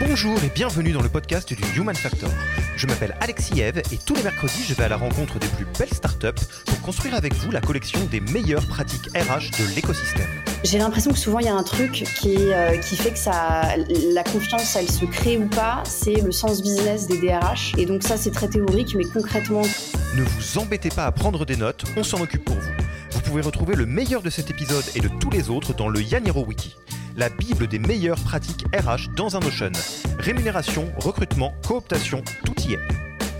Bonjour et bienvenue dans le podcast du Human Factor. Je m'appelle Alexis Eve et tous les mercredis, je vais à la rencontre des plus belles startups pour construire avec vous la collection des meilleures pratiques RH de l'écosystème. J'ai l'impression que souvent il y a un truc qui, euh, qui fait que ça, la confiance, elle se crée ou pas, c'est le sens business des DRH. Et donc ça, c'est très théorique, mais concrètement... Ne vous embêtez pas à prendre des notes, on s'en occupe pour vous. Vous pouvez retrouver le meilleur de cet épisode et de tous les autres dans le Yaniro Wiki la Bible des meilleures pratiques RH dans un Notion. Rémunération, recrutement, cooptation, tout y est.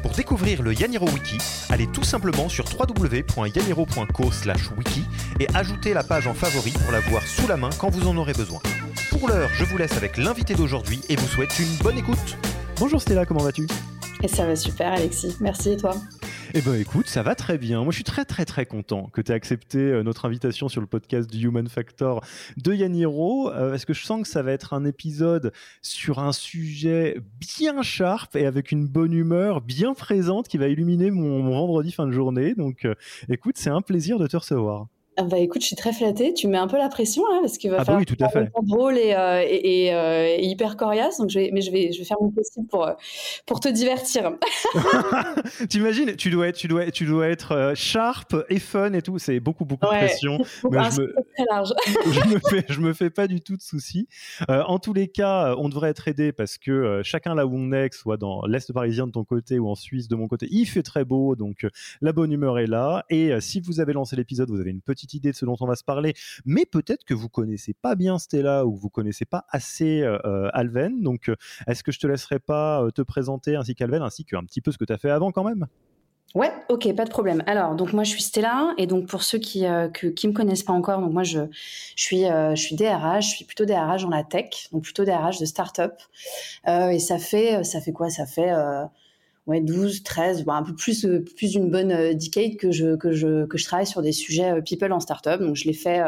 Pour découvrir le Yaniro Wiki, allez tout simplement sur www.yaniro.co/wiki et ajoutez la page en favori pour la voir sous la main quand vous en aurez besoin. Pour l'heure, je vous laisse avec l'invité d'aujourd'hui et vous souhaite une bonne écoute. Bonjour Stella, comment vas-tu? Et ça va super Alexis, merci et toi? Eh ben écoute, ça va très bien. Moi, je suis très très très content que tu aies accepté euh, notre invitation sur le podcast du Human Factor de Yaniro. Euh, parce que je sens que ça va être un épisode sur un sujet bien sharp et avec une bonne humeur bien présente qui va illuminer mon, vendredi fin de journée? Donc, euh, écoute, c'est un plaisir de te recevoir. Ah bah écoute, je suis très flattée. Tu mets un peu la pression hein, parce qu'il va ah bah falloir oui, tout à fait. drôle et, euh, et, euh, et, hyper coriace. Donc je vais, mais je vais, je vais faire mon possible pour euh, pour te divertir. T'imagines Tu dois être, tu dois, tu dois être sharp et fun et tout. C'est beaucoup beaucoup de pression. Mais je me, très large. je me fais, je me fais pas du tout de soucis. en tous les cas, on devrait être aidé parce que chacun là où on est, soit dans l'est parisien de ton côté ou en Suisse de mon côté, il fait très beau. Donc la bonne humeur est là. Et si vous avez lancé l'épisode, vous avez une petite idée de ce dont on va se parler, mais peut-être que vous connaissez pas bien Stella ou vous connaissez pas assez euh, euh, Alven. Donc, euh, est-ce que je te laisserai pas te présenter ainsi qu'Alven, ainsi qu'un petit peu ce que tu as fait avant quand même? Ouais, ok, pas de problème. Alors, donc moi je suis Stella, et donc pour ceux qui ne qui me connaissent pas encore, donc moi je, je suis je suis DRH, je suis plutôt DRH dans la tech, donc plutôt DRH de start-up, et ça fait ça fait quoi? Ça fait ouais, 12, 13, un peu plus, euh, plus d'une bonne euh, decade que je, que, je, que je travaille sur des sujets euh, people en startup. Donc, je l'ai fait,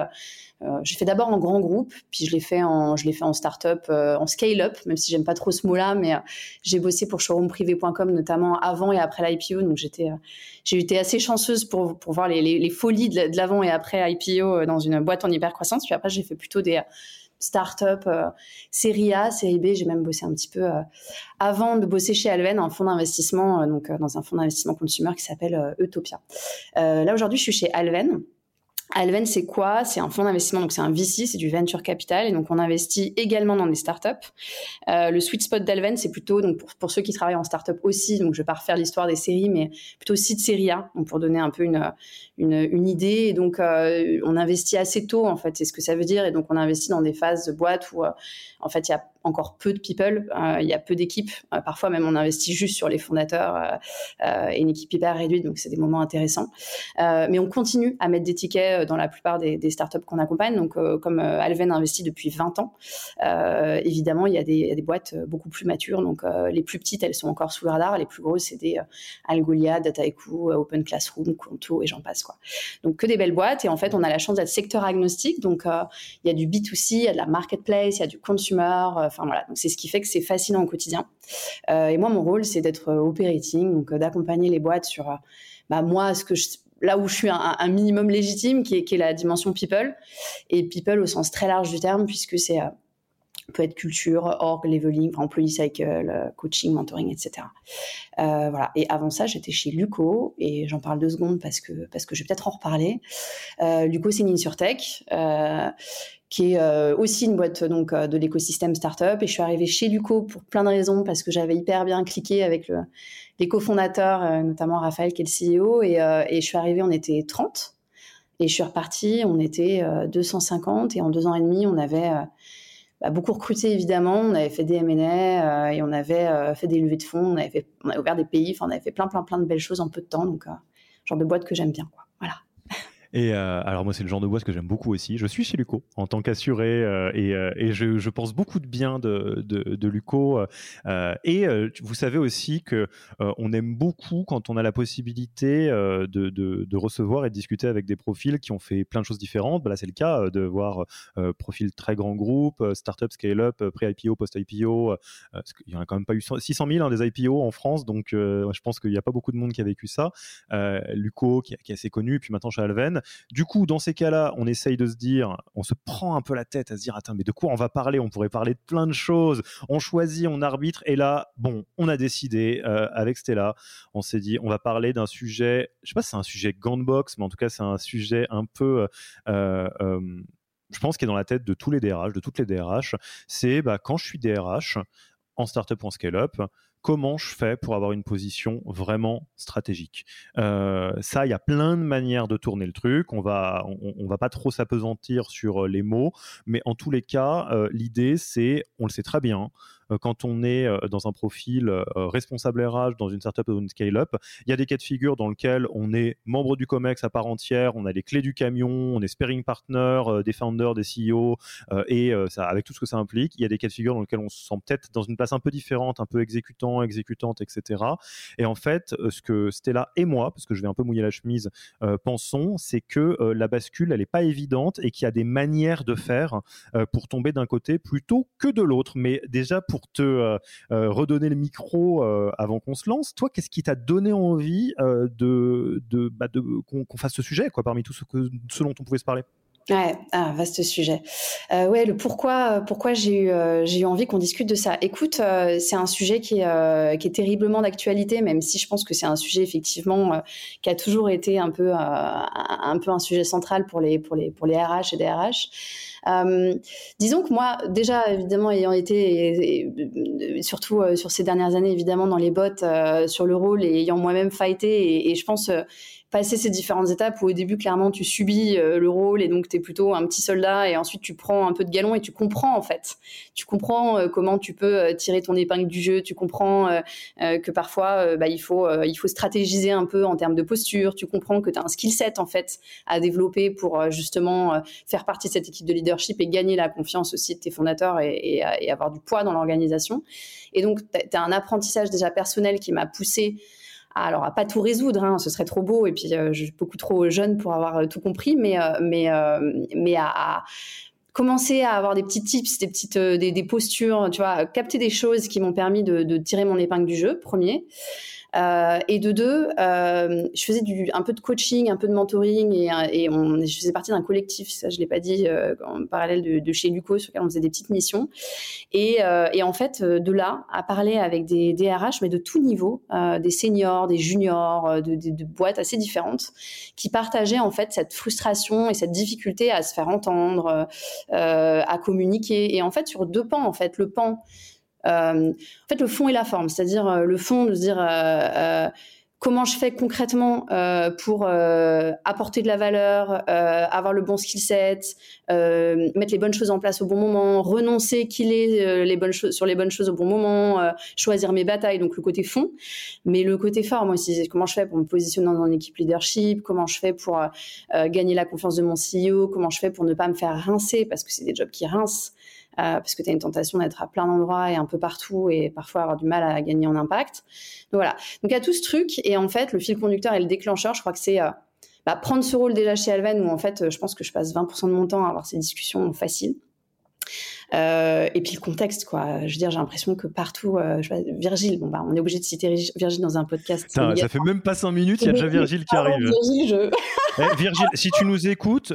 fait d'abord en grand groupe, puis je l'ai fait en, je en startup, en scale-up, même si j'aime pas trop ce mot-là, mais j'ai bossé pour showroomprivé.com notamment avant et après l'IPO. Donc, j'étais, j'ai été assez chanceuse pour, pour voir les, les, les folies de l'avant et après IPO dans une boîte en hyper croissance. Puis après, j'ai fait plutôt des, start-up, euh, série A, série B. J'ai même bossé un petit peu euh, avant de bosser chez Alven, un fonds d'investissement, euh, donc dans un fonds d'investissement consumer qui s'appelle Utopia. là aujourd'hui, je suis chez Alven. Alven, c'est quoi? C'est un fonds d'investissement, donc c'est un VC, c'est du venture capital, et donc on investit également dans des startups. Euh, le sweet spot d'Alven, c'est plutôt donc pour, ceux qui travaillent en startup aussi, donc je vais pas refaire l'histoire des séries, mais plutôt de série A, donc pour donner un peu une une, une idée. Et donc euh, on investit assez tôt en fait, c'est ce que ça veut dire, et donc on investit dans des phases de boîte où euh, en fait il y a encore peu de people, euh, il y a peu d'équipes. Euh, parfois même on investit juste sur les fondateurs euh, et une équipe hyper réduite, donc c'est des moments intéressants. mais on continue à mettre des tickets dans la plupart des, startups qu'on accompagne. Donc comme Alven investit depuis 20 ans, évidemment il y, a des, il y, a des, boîtes beaucoup plus matures. Donc les plus petites elles sont encore sous le radar, les plus grosses c'est des Algolia, Dataiku, Open Classroom, Conto et j'en passe quoi. Donc que des belles boîtes et en fait on a la chance d'être secteur agnostique. Donc il y a du B2C, il y a de la marketplace, il y a du consumer Enfin voilà, donc c'est ce qui fait que c'est fascinant au quotidien. et moi, mon rôle, c'est d'être operating, donc d'accompagner les boîtes sur bah, moi, ce que là où je suis un, minimum légitime, qui est, la dimension people, et people au sens très large du terme, puisque c'est euh, peut être culture, org, leveling, employee cycle, euh, coaching, mentoring, etc. Euh, voilà. Et avant ça, j'étais chez Luco, et j'en parle deux secondes parce que parce que je vais peut-être en reparler. Euh, Luco, c'est une insurtech. Euh, qui est euh, aussi une boîte donc de l'écosystème startup. Et je suis arrivée chez Luco pour plein de raisons parce que j'avais hyper bien cliqué avec le, les cofondateurs, euh, notamment Raphaël qui est le CEO, euh, et, je suis arrivée, on était 30, et je suis repartie, on était 250, euh, et en deux ans et demi, on avait bah, beaucoup recruté évidemment, on avait fait des M&A et on avait fait des levées de fonds, on avait, fait, ouvert des pays, enfin on avait fait plein plein plein de belles choses en peu de temps, donc genre de boîte que j'aime bien quoi. Voilà. Et euh, alors moi, c'est le genre de boîte que j'aime beaucoup aussi. Je suis chez Luco en tant qu'assuré euh, et, euh, je, pense beaucoup de bien de, de, Luco. et vous savez aussi que on aime beaucoup quand on a la possibilité de, recevoir et de discuter avec des profils qui ont fait plein de choses différentes. Bah là, c'est le cas de voir profil très grand groupe, startup, scale-up, pré-IPO, post-IPO. il y en a quand même pas eu 600 000 hein, des IPO en France, donc je pense qu'il n'y a pas beaucoup de monde qui a vécu ça. Luco, qui, qui, est assez connu, puis maintenant chez Alven. Du coup, dans ces cas-là, on essaye de se dire, on se prend un peu la tête à se dire, attends, mais de quoi on va parler? On pourrait parler de plein de choses. On choisit, on arbitre, et là, bon, on a décidé euh, avec Stella, on s'est dit, on va parler d'un sujet, je sais pas si c'est un sujet gantbox, mais en tout cas, c'est un sujet un peu. Euh, euh, je pense qu'il est dans la tête de tous les DRH, de toutes les DRH, c'est bah, quand je suis DRH en startup ou en scale-up, comment je fais pour avoir une position vraiment stratégique. Euh, ça, il y a plein de manières de tourner le truc. On va, va pas trop s'apesantir sur euh, les mots, mais en tous les cas, euh, l'idée, c'est, on le sait très bien, quand on est euh, dans un profil euh, responsable RH dans une startup ou une scale-up, il y a des cas de figure dans lesquels on est membre du COMEX à part entière, on a les clés du camion, on est sparing partner des founders, des CEO, et avec tout ce que ça implique, il y a des cas de figure dans lesquels on se sent peut-être dans une place un peu différente, un peu exécutant, exécutante, etc. Et en fait, ce que Stella et moi, parce que je vais un peu mouiller la chemise, pensons, c'est que la bascule, elle n'est pas évidente et qu'il y a des manières de faire pour tomber d'un côté plutôt que de l'autre. Mais déjà, pour te euh, euh, redonner le micro euh, avant qu'on se lance. Toi, qu'est-ce qui t'a donné envie de, bah, qu'on fasse ce sujet, quoi, parmi tout ce, que, ce dont on pouvait se parler? Ouais, un vaste sujet. Euh, ouais, le pourquoi, pourquoi j'ai eu, j'ai eu envie qu'on discute de ça. Écoute, c'est un sujet qui est, qui est terriblement d'actualité, même si je pense que c'est un sujet effectivement qui a toujours été un peu, un sujet central pour les, pour les, les RH et des. Euh, disons que moi, déjà, évidemment, ayant été, surtout euh, sur ces dernières années, évidemment, dans les bottes, euh, sur le rôle et ayant moi-même fighté, et je pense passer ces différentes étapes où au début clairement tu subis euh, le rôle et donc tu es plutôt un petit soldat et ensuite tu prends un peu de galon et tu comprends en fait. Tu comprends euh, comment tu peux euh, tirer ton épingle du jeu, tu comprends que parfois bah, il faut il faut stratégiser un peu en termes de posture, tu comprends que tu as un skill set en fait à développer pour justement faire partie de cette équipe de leadership et gagner la confiance aussi de tes fondateurs et, et, avoir du poids dans l'organisation. Et donc tu as un apprentissage déjà personnel qui m'a poussé alors à pas tout résoudre, hein, ce serait trop beau et puis euh, je suis beaucoup trop jeune pour avoir euh, tout compris, mais euh, mais mais à, commencer à avoir des petits tips, des petites des, postures, tu vois, capter des choses qui m'ont permis de, tirer mon épingle du jeu, premier. Euh, et de deux, euh, je faisais du, un peu de coaching, un peu de mentoring et, on, je faisais partie d'un collectif, ça je l'ai pas dit, euh, en parallèle de, chez Luco, sur lequel on faisait des petites missions. Et, en fait, de là, à parler avec des DRH, mais de tout niveau, des seniors, des juniors, de, boîtes assez différentes, qui partageaient en fait cette frustration et cette difficulté à se faire entendre, à communiquer. Et en fait, sur deux pans, en fait, le pan euh, en fait, le fond et la forme, c'est-à-dire euh, le fond de se dire euh, comment je fais concrètement euh, pour euh, apporter de la valeur, euh, avoir le bon skill set, mettre les bonnes choses en place au bon moment, renoncer qu'il est les bonnes sur les bonnes choses au bon moment, choisir mes batailles, donc le côté fond. Mais le côté moi, c'est comment je fais pour me positionner dans une équipe leadership, comment je fais pour gagner la confiance de mon CEO, comment je fais pour ne pas me faire rincer parce que c'est des jobs qui rincent. Euh, parce que tu as une tentation d'être à plein d'endroits et un peu partout et parfois avoir du mal à gagner en impact. Donc voilà. Donc il tout ce truc et en fait, le fil conducteur et le déclencheur, je crois que c'est euh, bah, prendre ce rôle déjà chez Alven où en fait, je pense que je passe 20% de mon temps à avoir ces discussions faciles. Et puis le contexte, quoi. Je veux dire, j'ai l'impression que partout, Virgile, bon bah, on est obligé de citer Virgile dans un podcast. ça fait même pas cinq minutes, il y a déjà Virgile qui arrive. Virgile, je... Eh, Virgile, si tu nous écoutes,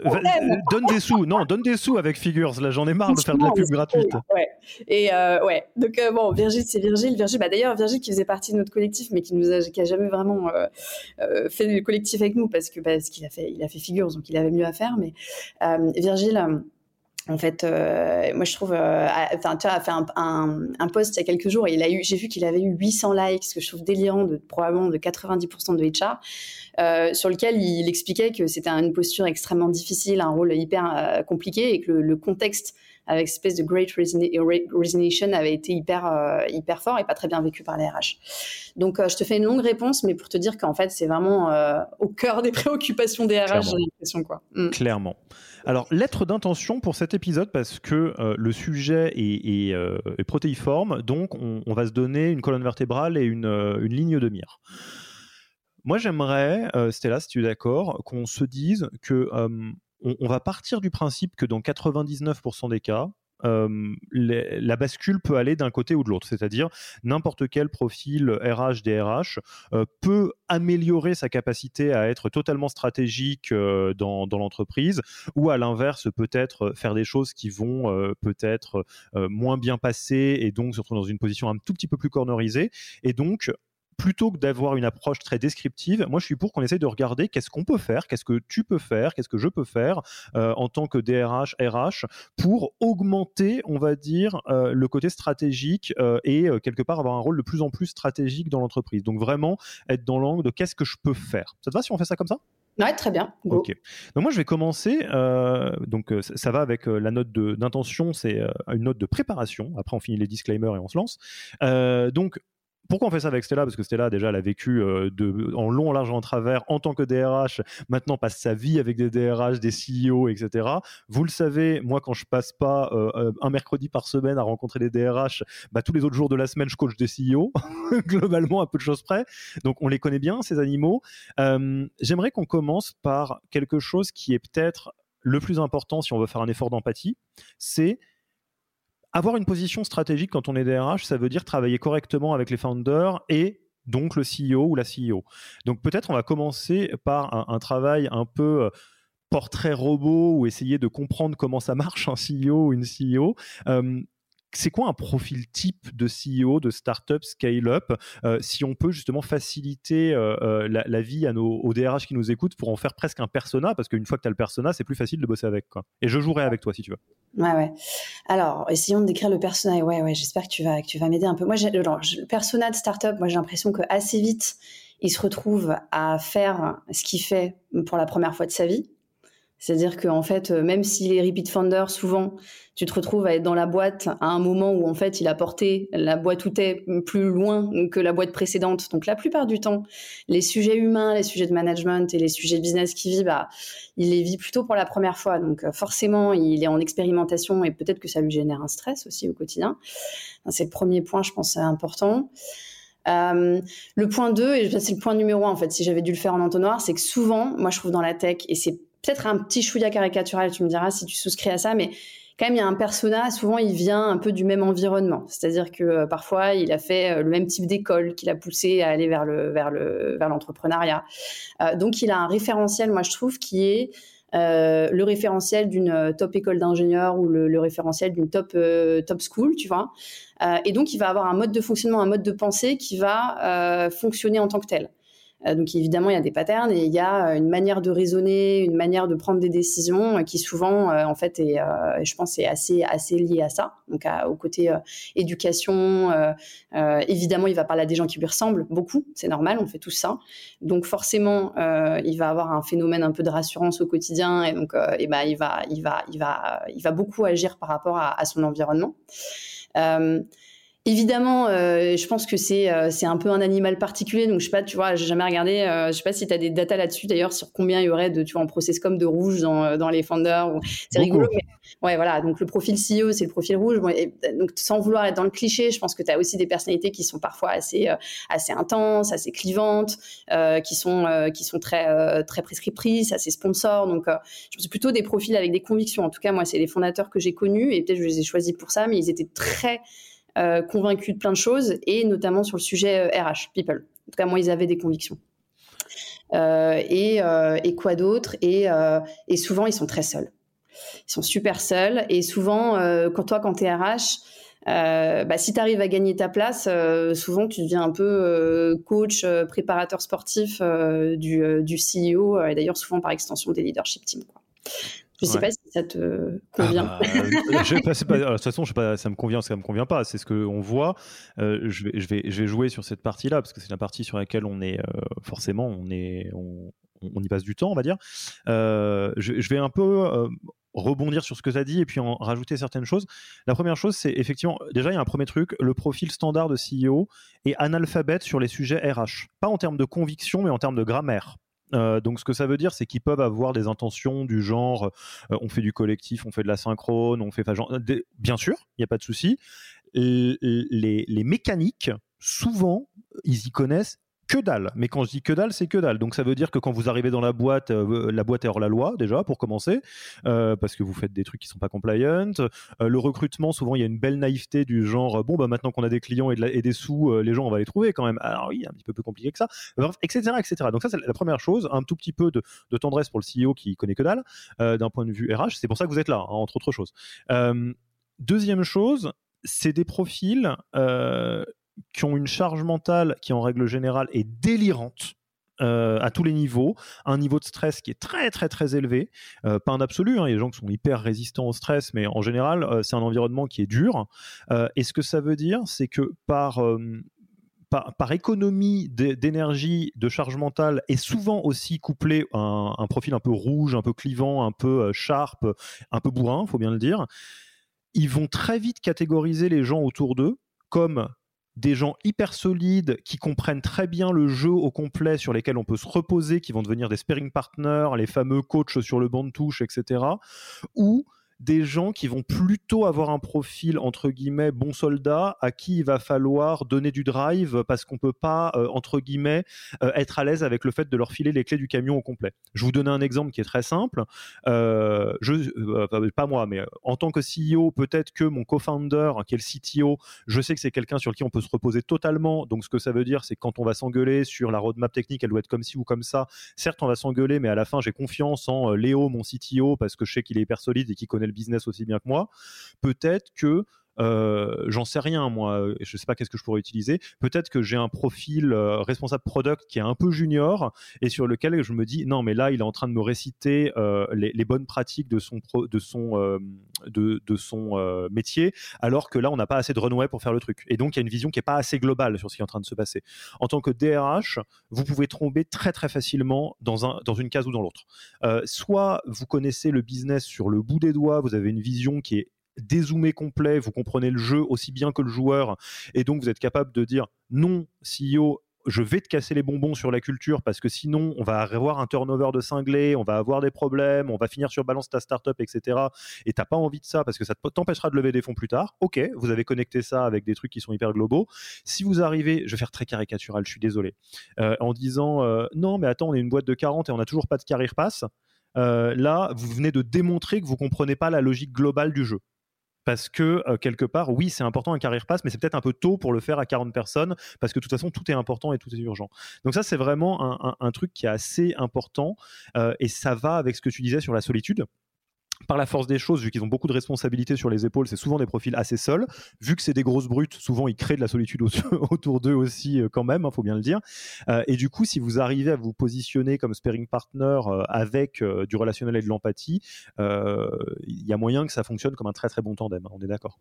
donne des sous. Non, donne des sous avec Figures. Là, j'en ai marre de faire de la pub gratuite. Ouais. Et ouais. Donc bon, Virgile, c'est Virgile. Virgile, bah, d'ailleurs, Virgile qui faisait partie de notre collectif, mais qui nous a, qui a jamais vraiment fait le collectif avec nous parce que parce qu'il a fait, il a fait Figures, donc il avait mieux à faire. Mais Virgile en fait, euh, moi je trouve, euh, enfin, tu vois, a fait un, un, un, post il y a quelques jours et il a eu, j'ai vu qu'il avait eu 800 likes, ce que je trouve délirant de probablement de 90% de HR, euh, sur lequel il expliquait que c'était une posture extrêmement difficile, un rôle hyper euh, compliqué et que le, le contexte avec cette espèce de great resignation avait été hyper euh, hyper fort et pas très bien vécu par les RH. Donc je te fais une longue réponse, mais pour te dire qu'en fait c'est vraiment au cœur des préoccupations des RH, j'ai l'impression quoi. Mm. Clairement. Alors, lettre d'intention pour cet épisode parce que euh, le sujet est, euh, protéiforme, donc on, va se donner une colonne vertébrale et une, euh, ligne de mire. Moi, j'aimerais, Stella, si tu es d'accord, qu'on se dise que on, va partir du principe que dans 99% des cas, la bascule peut aller d'un côté ou de l'autre. C'est-à-dire n'importe quel profil RH, DRH peut améliorer sa capacité à être totalement stratégique dans, l'entreprise ou à l'inverse peut-être faire des choses qui vont peut-être moins bien passer et donc se retrouver dans une position un tout petit peu plus cornerisée. Et donc plutôt que d'avoir une approche très descriptive, moi je suis pour qu'on essaye de regarder qu'est-ce qu'on peut faire, qu'est-ce que tu peux faire, qu'est-ce que je peux faire euh, en tant que DRH, RH pour augmenter, on va dire, euh, le côté stratégique euh, et quelque part avoir un rôle de plus en plus stratégique dans l'entreprise. Donc vraiment être dans l'angle de qu'est-ce que je peux faire. Ça te va si on fait ça comme ça? Ouais, très bien. Ok. Donc moi, je vais commencer. donc ça va avec la note d'intention, c'est une note de préparation. Après, on finit les disclaimers et on se lance. donc pourquoi on fait ça avec Stella? Parce que Stella, déjà, elle a vécu euh, en long, large, en travers en tant que DRH. Maintenant, passe sa vie avec des DRH, des CEO, etc. Vous le savez, moi, quand je passe pas euh, euh, un mercredi par semaine à rencontrer des DRH, bah, tous les autres jours de la semaine, je coach des CEO, globalement, à peu de choses près. Donc, on les connaît bien, ces animaux. J'aimerais qu'on commence par quelque chose qui est peut-être le plus important si on veut faire un effort d'empathie, c'est avoir une position stratégique quand on est DRH, ça veut dire travailler correctement avec les founders et donc le CEO ou la CEO. Donc peut-être on va commencer par un, travail un peu euh, portrait robot ou essayer de comprendre comment ça marche un CEO ou une CEO. Euh, c'est quoi un profil type de CEO, de startup, scale-up, euh, si on peut justement faciliter la, vie à nos aux DRH qui nous écoutent pour en faire presque un persona, parce qu'une fois que tu as le persona, c'est plus facile de bosser avec. Et je jouerai avec toi si tu veux. Ouais, ouais. Alors, essayons de décrire le persona. Ouais, ouais, j'espère que tu vas, vas m'aider un peu. Moi, le persona de startup, moi, j'ai l'impression que assez vite, il se retrouve à faire ce qu'il fait pour la première fois de sa vie. C'est-à-dire qu'en fait, euh, même si les repeat founders, souvent, tu te retrouves à être dans la boîte à un moment où en fait il a porté la boîte où est plus loin que la boîte précédente. Donc la plupart du temps, les sujets humains, les sujets de management et les sujets de business qu'il vit, bah, il les vit plutôt pour la première fois. Donc euh, forcément, il est en expérimentation et peut-être que ça lui génère un stress aussi au quotidien. C'est le premier point, je pense, important. Euh, le point 2, et c'est le point numéro 1 en fait, si j'avais dû le faire en entonnoir, c'est que souvent, moi je trouve dans la tech, et c'est peut-être un petit chouïa caricatural, tu me diras si tu souscris à ça, mais quand même, il y a un persona, souvent il vient un peu du même environnement. C'est-à-dire que euh, parfois, il a fait euh, le même type d'école qui l'a poussé à aller vers le vers le vers l'entrepreneuriat. Euh, donc, il a un référentiel, moi je trouve, qui est le référentiel d'une top école d'ingénieur ou le, le référentiel d'une top top school, tu vois. et donc, il va avoir un mode de fonctionnement, un mode de pensée qui va fonctionner en tant que tel. Euh, donc évidemment, il y a des patterns et il y a euh, une manière de raisonner, une manière de prendre des décisions euh, qui souvent, en fait, est, je pense, est assez assez lié à ça. Donc au côté éducation, évidemment, il va parler à des gens qui lui ressemblent beaucoup, c'est normal, on fait tout ça. Donc forcément, il va avoir un phénomène un peu de rassurance au quotidien et donc, et ben, il va, il va, il va, il va beaucoup agir par rapport à son environnement. Évidemment, euh, je pense que c'est euh, c'est un peu un animal particulier, donc je sais pas, tu vois, j'ai jamais regardé, euh, je sais pas si tu as des datas là-dessus d'ailleurs sur combien il y aurait de tu vois en process comme de rouge dans, dans les founders. C'est rigolo, mais ouais voilà, donc le profil CEO c'est le profil rouge. donc sans vouloir être dans le cliché, je pense que tu as aussi des personnalités qui sont parfois assez assez intenses, assez clivantes, qui sont qui sont très très prescriptrices, assez sponsors. Donc je pense plutôt des profils avec des convictions. En tout cas, moi c'est les fondateurs que j'ai connus et peut-être je les ai choisis pour ça, mais ils étaient très euh, convaincus de plein de choses, et notamment sur le sujet RH, euh, people. En tout cas, moi, ils avaient des convictions. Euh, et, et, quoi d'autre? Et, et, souvent, ils sont très seuls. Ils sont super seuls. Et souvent, quand toi, quand tu es RH, bah, si tu arrives à gagner ta place, souvent tu deviens un peu coach, préparateur sportif du, du, CEO, et d'ailleurs souvent par extension des leadership teams. Quoi. Je ne sais pas ça te convient. Ah bah, je, pas, de toute façon, je sais pas, ça me convient, ça me convient pas. C'est ce qu'on voit. Euh, je, vais, je, vais, je vais jouer sur cette partie-là parce que c'est la partie sur laquelle on est euh, forcément, on est, on, on, y passe du temps, on va dire. Euh, je, je, vais un peu rebondir sur ce que tu as dit et puis en rajouter certaines choses. La première chose, c'est effectivement, déjà, il y a un premier truc, le profil standard de CEO est analphabète sur les sujets RH. Pas en termes de conviction, mais en termes de grammaire. Euh, donc, ce que ça veut dire, c'est qu'ils peuvent avoir des intentions du genre euh, on fait du collectif, on fait de la synchrone, on fait. bien sûr, il n'y a pas de souci. Les, les, mécaniques, souvent, ils y connaissent que dalle. Mais quand je dis que dalle, c'est que dalle. Donc ça veut dire que quand vous arrivez dans la boîte, euh, la boîte est hors la loi déjà pour commencer, euh, parce que vous faites des trucs qui sont pas compliant. Euh, le recrutement, souvent il y a une belle naïveté du genre bon bah maintenant qu'on a des clients et, des sous, les gens on va les trouver quand même. Alors oui, un petit peu plus compliqué que ça, etc., etc. Donc ça c'est la première chose, un tout petit peu de, tendresse pour le CEO qui connaît que dalle d'un point de vue RH. C'est pour ça que vous êtes là, hein, entre autres choses. deuxième chose, c'est des profils qui ont une charge mentale qui en règle générale est délirante. Euh, à tous les niveaux, un niveau de stress qui est très très très élevé, euh, pas un absolu, hein, il y a des gens qui sont hyper résistants au stress, mais en général euh, c'est un environnement qui est dur. et ce que ça veut dire, c'est que par, par, économie d'énergie, de charge mentale, et souvent aussi couplé un, un, profil un peu rouge, un peu clivant, un peu sharp, un peu bourrin, faut bien le dire, ils vont très vite catégoriser les gens autour d'eux comme des gens hyper solides qui comprennent très bien le jeu au complet sur lesquels on peut se reposer, qui vont devenir des sparring partners, les fameux coachs sur le banc de touche, etc. Ou des gens qui vont plutôt avoir un profil entre guillemets bon soldat à qui il va falloir donner du drive parce qu'on peut pas euh, entre guillemets euh, être à l'aise avec le fait de leur filer les clés du camion au complet. Je vous donne un exemple qui est très simple. Euh, je, pas moi, mais en tant que CEO, peut-être que mon co-founder qui est le CTO, je sais que c'est quelqu'un sur qui on peut se reposer totalement. Donc ce que ça veut dire, c'est que quand on va s'engueuler sur la roadmap technique, elle doit être comme ci ou comme ça. Certes, on va s'engueuler, mais à la fin, j'ai confiance en Léo, mon CTO, parce que je sais qu'il est hyper solide et qu'il connaît le business aussi bien que moi, peut-être que j'en sais rien moi, je sais pas qu'est-ce que je pourrais utiliser. Peut-être que j'ai un profil euh, responsable product qui est un peu junior et sur lequel je me dis non mais là il est en train de me réciter euh, les, bonnes pratiques de son de son de, son métier alors que là on n'a pas assez de runway pour faire le truc. Et donc il y a une vision qui est pas assez globale sur ce qui est en train de se passer. En tant que DRH, vous pouvez tomber très très facilement dans un dans une case ou dans l'autre. soit vous connaissez le business sur le bout des doigts, vous avez une vision qui est dézoomé complet, vous comprenez le jeu aussi bien que le joueur, et donc vous êtes capable de dire non, CEO, je vais te casser les bonbons sur la culture parce que sinon on va avoir un turnover de cinglé, on va avoir des problèmes, on va finir sur balance ta startup, etc. Et t'as pas envie de ça parce que ça t'empêchera de lever des fonds plus tard. Ok, vous avez connecté ça avec des trucs qui sont hyper globaux. Si vous arrivez, je vais faire très caricatural, je suis désolé, euh, en disant euh, non mais attends on est une boîte de 40 et on n'a toujours pas de carrière pass. Euh, là, vous venez de démontrer que vous comprenez pas la logique globale du jeu parce que euh, quelque part, oui, c'est important un carrière pass, mais c'est peut-être un peu tôt pour le faire à 40 personnes, parce que de toute façon, tout est important et tout est urgent. Donc ça, c'est vraiment un, truc qui est assez important, euh, et ça va avec ce que tu disais sur la solitude par la force des choses, vu qu'ils ont beaucoup de responsabilités sur les épaules, c'est souvent des profils assez seuls. Vu que c'est des grosses brutes, souvent ils créent de la solitude autour d'eux aussi euh, quand même, il hein, faut bien le dire. Euh, et du coup, si vous arrivez à vous positionner comme sparing partner euh, avec du relationnel et de l'empathie, il y a moyen que ça fonctionne comme un très très bon tandem. Hein, on est d'accord?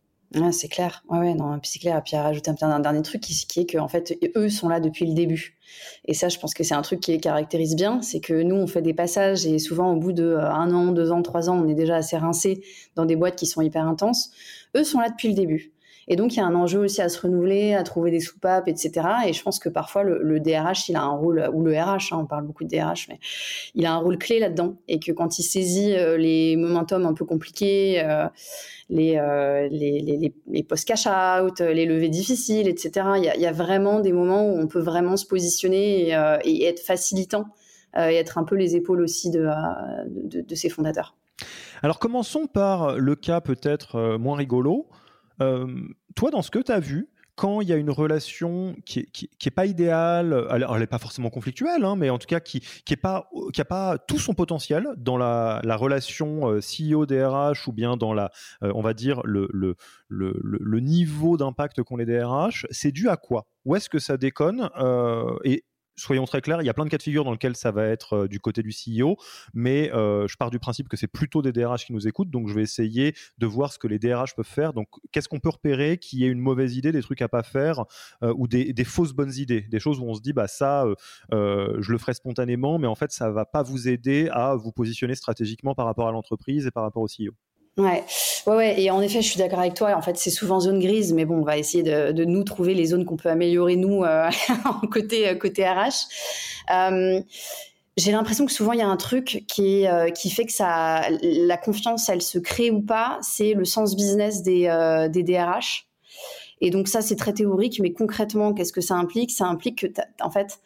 C'est clair. Ouais, non, c'est clair. Puis à rajouter un, un, dernier truc qui, qui est que en fait, eux sont là depuis le début. Et ça, je pense que c'est un truc qui les caractérise bien, c'est que nous, on fait des passages et souvent au bout de euh, un an, deux ans, trois ans, on est déjà assez rincé dans des boîtes qui sont hyper intenses. Eux sont là depuis le début. Et donc, il y a un enjeu aussi à se renouveler, à trouver des soupapes, etc. Et je pense que parfois, le, DRH, il a un rôle, ou le RH, hein, on parle beaucoup de DRH, mais il a un rôle clé là-dedans. Et que quand il saisit euh, les momentum un peu compliqués, euh, les, euh, les, les, les post-cash-out, les levées difficiles, etc., il y, a, vraiment des moments où on peut vraiment se positionner et, et être facilitant et être un peu les épaules aussi de, de ses fondateurs. Alors commençons par le cas peut-être moins rigolo. Euh, toi, dans ce que tu as vu, quand il y a une relation qui est pas idéale, elle n'est pas forcément conflictuelle, hein, mais en tout cas qui qui a pas tout son potentiel dans la, la relation euh, CEO-DRH ou bien dans la, euh, on va dire, le, niveau d'impact qu'ont les DRH, c'est dû à quoi? Où est-ce que ça déconne? Et, soyons très clairs, il y a plein de cas de figure dans lesquels ça va être euh, du côté du CEO, mais euh, je pars du principe que c'est plutôt des DRH qui nous écoutent, donc je vais essayer de voir ce que les DRH peuvent faire. Donc, qu'est-ce qu'on peut repérer qui est une mauvaise idée, des trucs à pas faire, euh, ou des, fausses bonnes idées, des choses où on se dit, bah ça, je le ferai spontanément, mais en fait, ça va pas vous aider à vous positionner stratégiquement par rapport à l'entreprise et par rapport au CEO. Ouais. ouais, ouais, et en effet, je suis d'accord avec toi. En fait, c'est souvent zone grise, mais bon, on va essayer de, nous trouver les zones qu'on peut améliorer nous euh, côté euh, côté RH. Euh, j'ai l'impression que souvent il y a un truc qui euh, qui fait que ça, la confiance, elle se crée ou pas. C'est le sens business des euh, des DRH. Et donc ça, c'est très théorique, mais concrètement, qu'est-ce que ça implique? Ça implique que, en fait,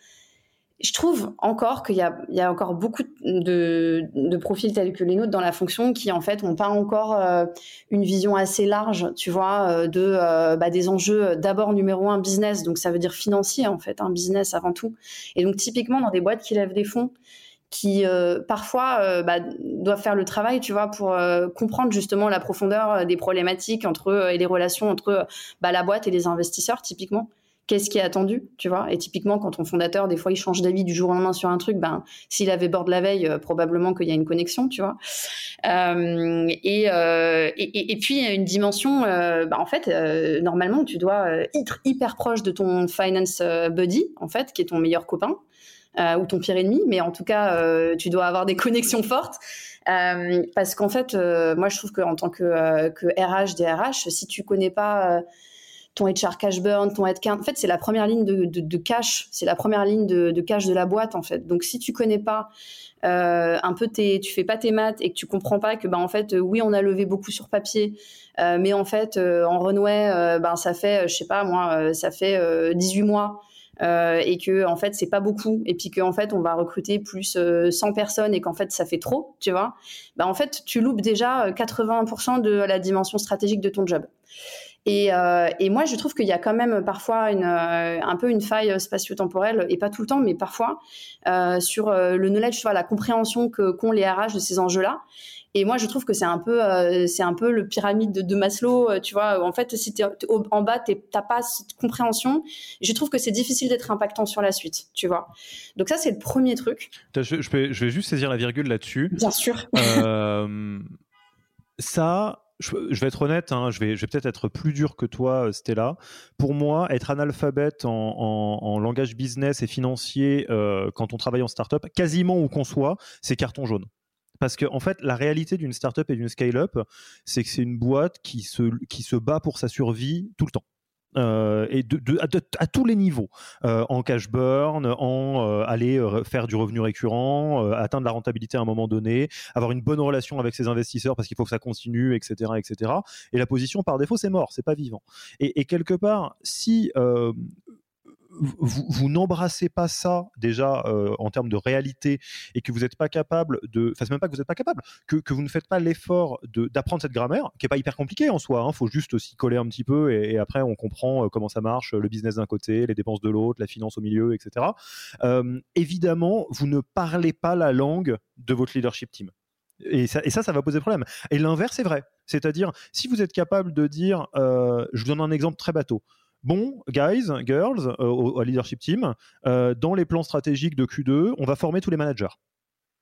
je trouve encore qu'il y y a encore beaucoup de, de, profils tels que les nôtres dans la fonction qui en fait n'ont pas encore euh, une vision assez large, tu vois, euh, de euh, bah, des enjeux d'abord numéro un business, donc ça veut dire financier en fait, un business avant tout. Et donc typiquement dans des boîtes qui lèvent des fonds, qui parfois bah, doivent faire le travail, tu vois, pour comprendre justement la profondeur des problématiques entre et les relations entre bah, la boîte et les investisseurs typiquement qu'est-ce qui est attendu, tu vois. Et typiquement, quand ton fondateur, des fois, il change d'avis du jour au lendemain sur un truc, ben, s'il avait bord de la veille, euh, probablement qu'il y a une connexion, tu vois. Euh, et, euh, et, et, puis, une dimension, euh, ben, en fait, normalement, tu dois être hyper proche de ton finance buddy, en fait, qui est ton meilleur copain. ou ton pire ennemi, mais en tout cas, tu dois avoir des connexions fortes. parce qu'en fait, moi, je trouve qu'en tant que, que RH, DRH, si tu connais pas ton HR cash burn, ton headcount. En fait, c'est la première ligne de, cash, c'est la première ligne de, cash de la boîte en fait. Donc si tu connais pas euh, un peu tes, tu fais pas tes maths et que tu comprends pas que bah en fait euh, oui on a levé beaucoup sur papier, euh, mais en fait en runway ben ça fait je sais pas moi ça fait 18 mois. et que en fait c'est pas beaucoup et puis qu'en fait on va recruter plus 100 personnes et qu'en fait ça fait trop tu vois bah en fait tu loupes déjà 80% de la dimension stratégique de ton job et, euh, et, moi, je trouve qu'il y a quand même parfois une, euh, un peu une faille spatio-temporelle, et pas tout le temps, mais parfois, euh, sur le knowledge, vois, la compréhension que qu'ont les RH de ces enjeux-là. Et moi, je trouve que c'est un peu, c'est un peu le pyramide de, de Maslow, tu vois. En fait, si tu en bas, t'as pas cette compréhension. Je trouve que c'est difficile d'être impactant sur la suite, tu vois. Donc ça, c'est le premier truc. Je, je, je, vais juste saisir la virgule là-dessus. Bien sûr. ça, je, vais être honnête, hein, je vais, peut-être être plus dur que toi, euh, Stella. Pour moi, être analphabète en, langage business et financier euh, quand on travaille en startup, quasiment où qu'on soit, c'est carton jaune. Parce que en fait, la réalité d'une startup et d'une scale-up, c'est que c'est une boîte qui se bat pour sa survie tout le temps. Euh, et à, tous les niveaux, euh, en cash burn, en euh, aller faire du revenu récurrent, atteindre la rentabilité à un moment donné, avoir une bonne relation avec ses investisseurs parce qu'il faut que ça continue, etc., etc. Et la position par défaut, c'est mort, c'est pas vivant. Et, quelque part, si vous, n'embrassez pas ça déjà euh, en termes de réalité et que vous n'êtes pas capable de, enfin c'est même pas que vous n'êtes pas capable, que, vous ne faites pas l'effort d'apprendre cette grammaire, qui est pas hyper compliquée en soi. Il hein, faut juste s'y coller un petit peu et, après on comprend euh, comment ça marche, le business d'un côté, les dépenses de l'autre, la finance au milieu, etc. Euh, évidemment, vous ne parlez pas la langue de votre leadership team. Et ça, et ça, ça va poser problème. Et l'inverse est vrai. C'est-à-dire, si vous êtes capable de dire, je vous donne un exemple très bateau, bon, guys, girls, euh, au, leadership team, euh, dans les plans stratégiques de Q2, on va former tous les managers.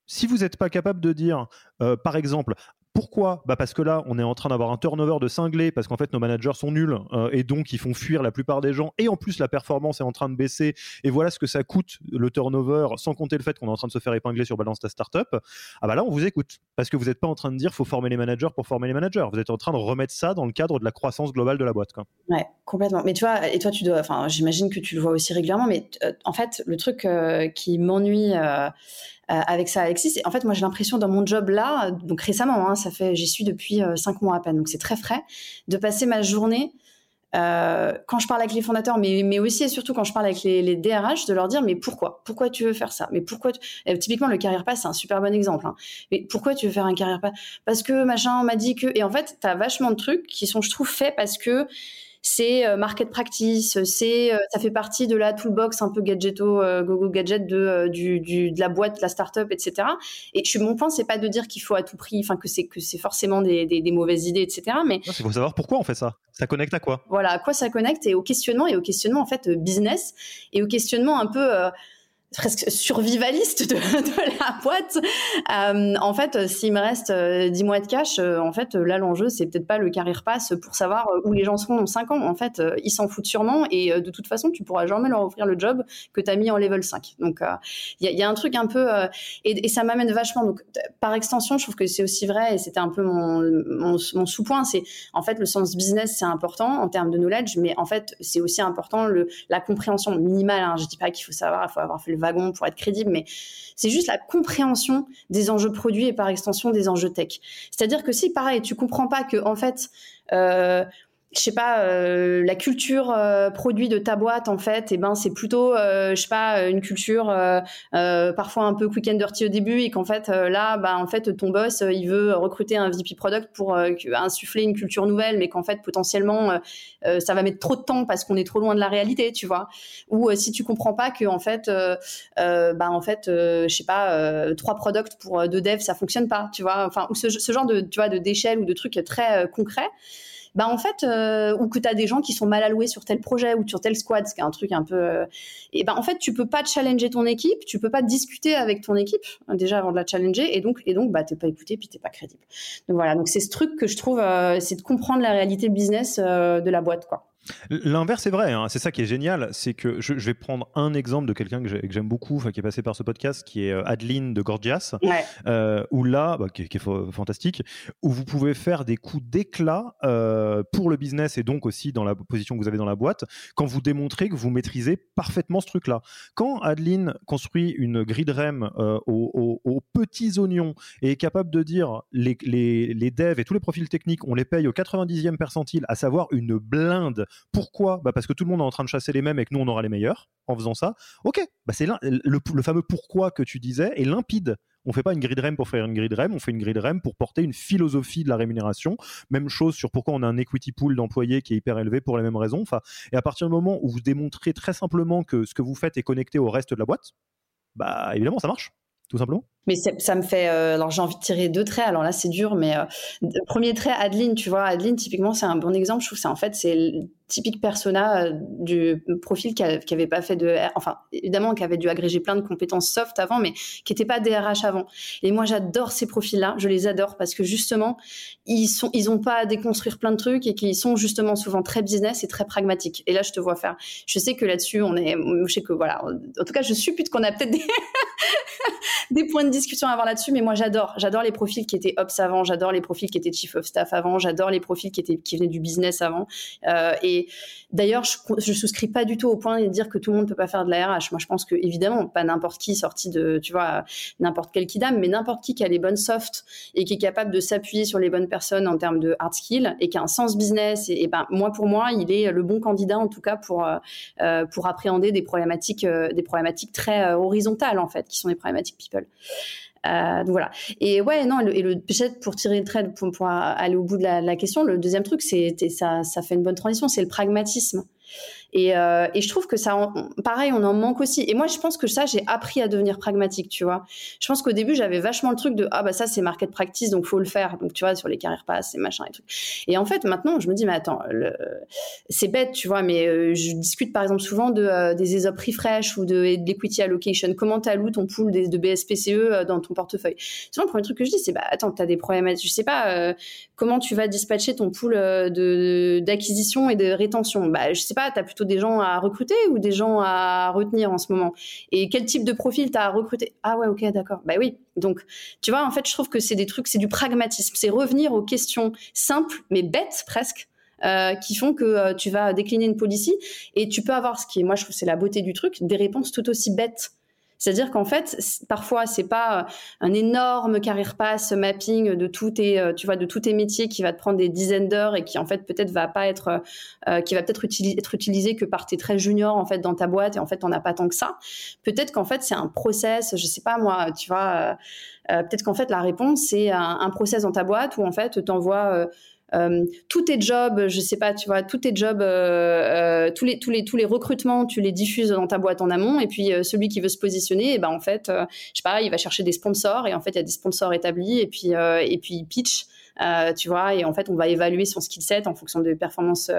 Si vous n'êtes pas capable de dire, euh, par exemple, Pourquoi? Bah Parce que là, on est en train d'avoir un turnover de cinglé, parce qu'en fait, nos managers sont nuls, euh, et donc ils font fuir la plupart des gens, et en plus, la performance est en train de baisser, et voilà ce que ça coûte, le turnover, sans compter le fait qu'on est en train de se faire épingler sur Balance ta startup. Ah bah là, on vous écoute, parce que vous n'êtes pas en train de dire faut former les managers pour former les managers, vous êtes en train de remettre ça dans le cadre de la croissance globale de la boîte. Quoi. Ouais, complètement. Mais tu vois, et toi, tu dois, enfin, j'imagine que tu le vois aussi régulièrement, mais euh, en fait, le truc euh, qui m'ennuie avec ça, Alexis. En fait, moi, j'ai l'impression dans mon job là, donc récemment, hein, ça fait, j'y suis depuis euh, cinq mois à peine, donc c'est très frais, de passer ma journée euh, quand je parle avec les fondateurs, mais, mais aussi et surtout quand je parle avec les, DRH, de leur dire mais pourquoi? Pourquoi tu veux faire ça? Mais pourquoi Typiquement, le carrière pass, c'est un super bon exemple. Hein. Mais pourquoi tu veux faire un carrière pass? Parce que machin, on m'a dit que. Et en fait, tu as vachement de trucs qui sont, je trouve, faits parce que c'est euh, market practice, c'est euh, ça fait partie de la toolbox un peu gadgeto, euh, go gadget de du, du, de la boîte, de la startup, etc. Et je, mon point, c'est pas de dire qu'il faut à tout prix, enfin que c'est que c'est forcément des, des, des, mauvaises idées, etc. Mais il faut savoir pourquoi on fait ça. Ça connecte à quoi? Voilà, à quoi ça connecte et au questionnement et au questionnement en fait business et au questionnement un peu presque survivaliste de, la boîte. Euh, en fait, s'il me reste 10 euh, mois de cash, euh, en fait, là, l'enjeu, c'est peut-être pas le carrière pass pour savoir où les gens seront dans 5 ans. En fait, ils s'en foutent sûrement et de toute façon, tu pourras jamais leur offrir le job que tu as mis en level 5. Donc, il y, a un truc un peu... Et, ça m'amène vachement. Donc, par extension, je trouve que c'est aussi vrai et c'était un peu mon, sous-point. C'est en fait, le sens business, c'est important en termes de knowledge, mais en fait, c'est aussi important la compréhension minimale. Hein. Je dis pas qu'il faut savoir, il faut avoir fait le wagon pour être crédible, mais c'est juste la compréhension des enjeux produits et par extension des enjeux tech. C'est-à-dire que si, pareil, tu comprends pas que en fait, euh, je sais pas, euh, la culture euh, produit de ta boîte en fait, et eh ben c'est plutôt, euh, je sais pas, une culture euh, parfois un peu quick and dirty au début et qu'en fait là, bah en fait ton boss il veut recruter un VP product pour insuffler une culture nouvelle, mais qu'en fait potentiellement ça va mettre trop de temps parce qu'on est trop loin de la réalité, tu vois. Ou si tu comprends pas que en fait, bah en fait, je sais pas, trois products pour deux devs ça fonctionne pas, tu vois. Enfin ou ce, ce genre de tu vois de d'échelle ou de trucs très concrets bah en fait, euh, ou que tu as des gens qui sont mal alloués sur tel projet ou sur tel squad, ce qui est un truc un peu. Euh, et ben en fait, tu peux pas challenger ton équipe, tu peux pas discuter avec ton équipe déjà avant de la challenger, et donc et donc bah t'es pas écouté puis t'es pas crédible. Donc voilà, donc c'est ce truc que je trouve, euh, c'est de comprendre la réalité business de la boîte quoi. L'inverse est vrai, hein. c'est ça qui est génial, c'est que je, vais prendre un exemple de quelqu'un que j'aime beaucoup, qui est passé par ce podcast, qui est euh, Adeline de Gorgias, euh, où là, bah, qui, est fantastique, où vous pouvez faire des coups d'éclat euh, pour le business et donc aussi dans la position que vous avez dans la boîte, quand vous démontrez que vous maîtrisez parfaitement ce truc-là. Quand Adeline construit une grid REM aux, petits oignons et est capable de dire les, les, les devs et tous les profils techniques, on les paye au 90e percentile, à savoir une blinde pourquoi? Bah Parce que tout le monde est en train de chasser les mêmes et que nous, on aura les meilleurs en faisant ça. Ok, bah c'est le, le, fameux pourquoi que tu disais est limpide. On fait pas une grid REM pour faire une grid REM, on fait une grid REM pour porter une philosophie de la rémunération. Même chose sur pourquoi on a un equity pool d'employés qui est hyper élevé pour les mêmes raisons. Enfin, et à partir du moment où vous démontrez très simplement que ce que vous faites est connecté au reste de la boîte, bah évidemment ça marche, tout simplement. Mais ça me fait. Euh, alors j'ai envie de tirer deux traits. Alors là c'est dur, mais euh, premier trait, Adeline, tu vois, Adeline typiquement c'est un bon exemple. Je trouve c'est en fait c'est typique persona euh, du profil qui, avait pas fait de, enfin évidemment qui avait dû agréger plein de compétences soft avant, mais qui n'était pas DRH avant. Et moi j'adore ces profils-là, je les adore parce que justement ils sont, ils pas à déconstruire plein de trucs et qu'ils sont justement souvent très business et très pragmatiques. Et là je te vois faire. Je sais que là-dessus on est, je sais que voilà, en tout cas je suppute qu'on a peut-être des, des points de discussion à avoir là-dessus, mais moi j'adore, j'adore les profils qui étaient ops avant, j'adore les profils qui étaient chief of staff avant, j'adore les profils qui étaient qui venaient du business avant. Euh, et d'ailleurs, je, je souscris pas du tout au point de dire que tout le monde peut pas faire de la RH. Moi, je pense que évidemment, pas n'importe qui sorti de, tu vois, n'importe quel kidam, mais n'importe qui qui a les bonnes soft et qui est capable de s'appuyer sur les bonnes personnes en termes de hard skill et qui a un sens business. Et, ben moi, pour moi, il est le bon candidat en tout cas pour euh, euh pour appréhender des problématiques euh, des problématiques très horizontales en fait, qui sont des problématiques people. Euh, donc voilà. Et ouais, non, et le, peut-être pour tirer le trait, pour, aller au bout de la, question, le deuxième truc, c'est ça, ça fait une bonne transition, c'est le pragmatisme. Euh, et, je trouve que ça, pareil, on en manque aussi. Et moi, je pense que ça, j'ai appris à devenir pragmatique, tu vois. Je pense qu'au début, j'avais vachement le truc de ah bah ça c'est market practice, donc faut le faire. Donc tu vois sur les carrières pass, et machin et tout. Et en fait, maintenant, je me dis mais attends, c'est bête, tu vois, mais euh, je discute par exemple souvent de euh, des ESOP refresh ou de, de l'equity allocation. Comment t'alloues ton pool de, BSPCE dans ton portefeuille? Souvent, le premier truc que je dis, c'est bah attends, t'as des problèmes. Je sais pas comment tu vas dispatcher ton pool de d'acquisition et de rétention? Bah je sais pas, t'as plutôt des gens à recruter ou des gens à retenir en ce moment? Et quel type de profil tu as à recruter? Ah ouais, ok, d'accord. Bah oui. Donc, tu vois, en fait, je trouve que c'est des trucs, c'est du pragmatisme. C'est revenir aux questions simples, mais bêtes presque. Euh, qui font que euh, tu vas décliner une policy et tu peux avoir ce qui est, moi je trouve c'est la beauté du truc, des réponses tout aussi bêtes c'est-à-dire qu'en fait, parfois, c'est pas euh, un énorme career pass mapping de tous tes, euh, tu vois, de tous tes métiers qui va te prendre des dizaines d'heures et qui en fait peut-être va pas être, euh, qui va peut-être être utilisé que par tes très juniors en fait dans ta boîte et en fait on as pas tant que ça. Peut-être qu'en fait c'est un process, je sais pas moi, tu vois, peut-être qu'en fait la réponse c'est un, un, process dans ta boîte où en fait t'envoies euh, tous tes jobs, je sais pas, tu vois, tous tes jobs, euh, euh, tous les tous les tous les recrutements, tu les diffuses dans ta boîte en amont, et puis celui qui veut se positionner, et eh ben en fait, je sais pas, il va chercher des sponsors, et en fait il y a des sponsors établis, et puis et puis pitch. tu vois, et en fait, on va évaluer son skill set en fonction des performances,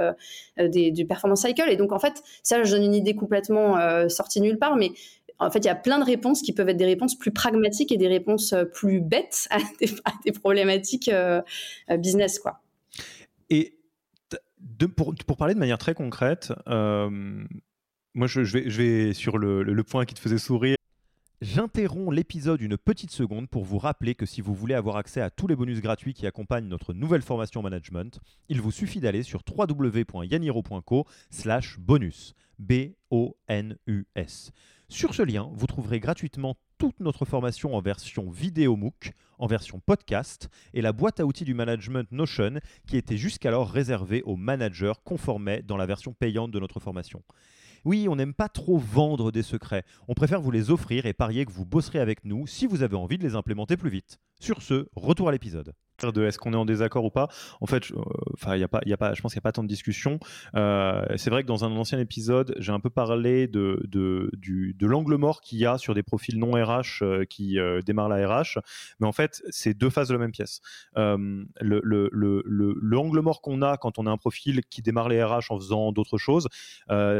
des, du performance cycle. Et donc, en fait, ça, je donne une idée complètement sortie nulle part, mais en fait, il y a plein de réponses qui peuvent être des réponses plus pragmatiques et des réponses plus bêtes à des, à des problématiques business, quoi. Et pour, parler de manière très concrète, euh, moi je, vais, sur le, point qui te faisait sourire. J'interromps l'épisode une petite seconde pour vous rappeler que si vous voulez avoir accès à tous les bonus gratuits qui accompagnent notre nouvelle formation management, il vous suffit d'aller sur www.yaniro.co slash bonus. B-O-N-U-S. Sur ce lien, vous trouverez gratuitement toute notre formation en version vidéo MOOC, en version podcast et la boîte à outils du management Notion qui était jusqu'alors réservée aux managers conformés dans la version payante de notre formation. Oui, on n'aime pas trop vendre des secrets. On préfère vous les offrir et parier que vous bosserez avec nous si vous avez envie de les implémenter plus vite. Sur ce, retour à l'épisode de est-ce qu'on est en désaccord ou pas. En fait, euh, enfin, il y a pas, il y a pas, je pense qu'il n'y a pas tant de discussion. Euh, c'est vrai que dans un ancien épisode, j'ai un peu parlé de de, l'angle mort qu'il y a sur des profils non RH euh, qui démarrent la RH, mais en fait, c'est deux phases de la même pièce. le, le, le, le, mort qu'on a quand on a un profil qui démarre les RH en faisant d'autres choses,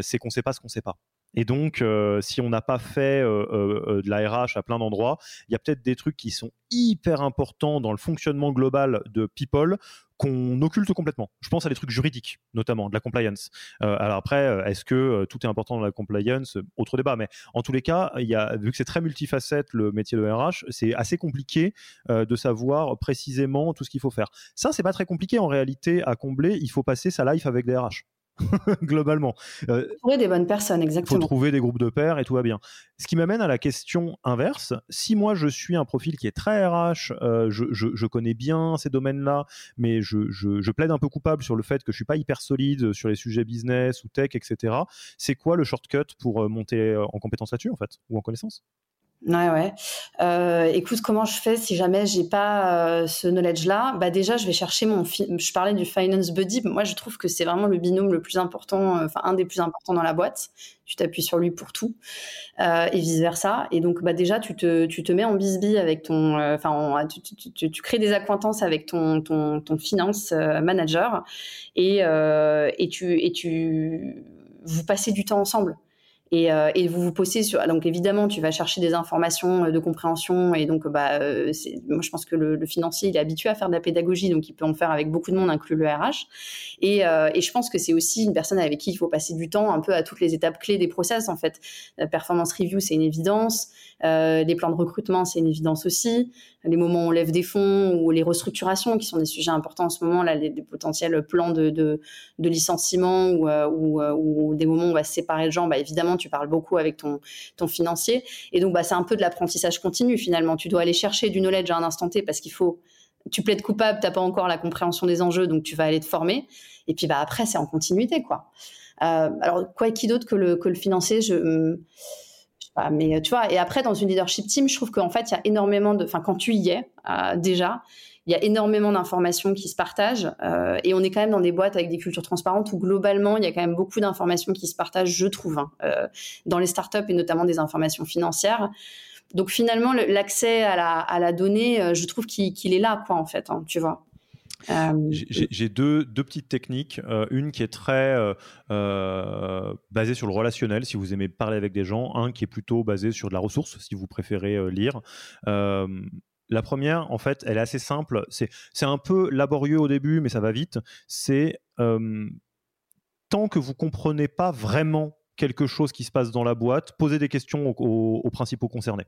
c'est qu'on ne sait pas ce qu'on ne sait pas. Et donc, euh, si on n'a pas fait euh, euh, de la RH à plein d'endroits, il y a peut-être des trucs qui sont hyper importants dans le fonctionnement global de People qu'on occulte complètement. Je pense à des trucs juridiques, notamment de la compliance. alors après, est-ce que tout est important dans la compliance? Autre débat, mais en tous les cas, vu que c'est très multifacette le métier de RH, c'est assez compliqué de savoir précisément tout ce qu'il faut faire. Ça, c'est pas très compliqué en réalité à combler. Il faut passer sa life avec des RH. globalement. Euh, trouver des bonnes personnes, exactement. Il faut trouver des groupes de pairs et tout va bien. Ce qui m'amène à la question inverse. Si moi je suis un profil qui est très RH, euh, je, connais bien ces domaines-là, mais je, plaide un peu coupable sur le fait que je suis pas hyper solide sur les sujets business ou tech, etc. C'est quoi le shortcut pour euh, monter en compétence là-dessus en fait ou en connaissance? Ouais, ouais. Euh, écoute, comment je fais si jamais j'ai pas euh, ce knowledge-là? Bah déjà, je vais chercher mon. Je parlais du finance buddy. Moi, je trouve que c'est vraiment le binôme le plus important, euh, enfin un des plus importants dans la boîte. Tu t'appuies sur lui pour tout et vice versa. Et donc, bah déjà, tu te, tu te mets en bisbille avec ton. Enfin, tu, tu, tu, crées des acquaintances avec ton ton, ton finance manager et et tu et tu vous passez du temps ensemble. Euh, et, vous vous posez sur. Donc évidemment, tu vas chercher des informations euh, de compréhension et donc bah, euh, moi je pense que le, financier il est habitué à faire de la pédagogie, donc il peut en faire avec beaucoup de monde, inclus le RH. Et, et je pense que c'est aussi une personne avec qui il faut passer du temps un peu à toutes les étapes clés des process en fait. Performance review c'est une évidence, les plans de recrutement c'est une évidence aussi, les moments où on lève des fonds ou les restructurations qui sont des sujets importants en ce moment là, les, potentiels plans de, de, de licenciement ou, ou, ou, des moments où on va se séparer de gens, bah évidemment tu parles beaucoup avec ton, ton financier. Et donc, bah, c'est un peu de l'apprentissage continu finalement. Tu dois aller chercher du knowledge à un instant T parce qu'il faut. Tu plaides coupable, tu n'as pas encore la compréhension des enjeux, donc tu vas aller te former. Et puis bah, après, c'est en continuité. quoi. Euh, alors, quoi qui d'autre que le, que le financier? Je, mais tu vois, et après, dans une leadership team, je trouve qu'en fait, il y a énormément de. Enfin, quand tu y es, déjà, il y a énormément d'informations qui se partagent euh, et on est quand même dans des boîtes avec des cultures transparentes où globalement il y a quand même beaucoup d'informations qui se partagent, je trouve, hein, euh, dans les startups et notamment des informations financières. Donc finalement l'accès à la, à la, donnée, euh, je trouve qu'il est là, quoi, en fait, hein, tu vois. J'ai deux, deux, petites techniques. une qui est très basée sur le relationnel, si vous aimez parler avec des gens. Un qui est plutôt basé sur de la ressource, si vous préférez lire. La première, en fait, elle est assez simple. C'est un peu laborieux au début, mais ça va vite. C'est tant que vous comprenez pas vraiment quelque chose qui se passe dans la boîte, posez des questions aux principaux concernés.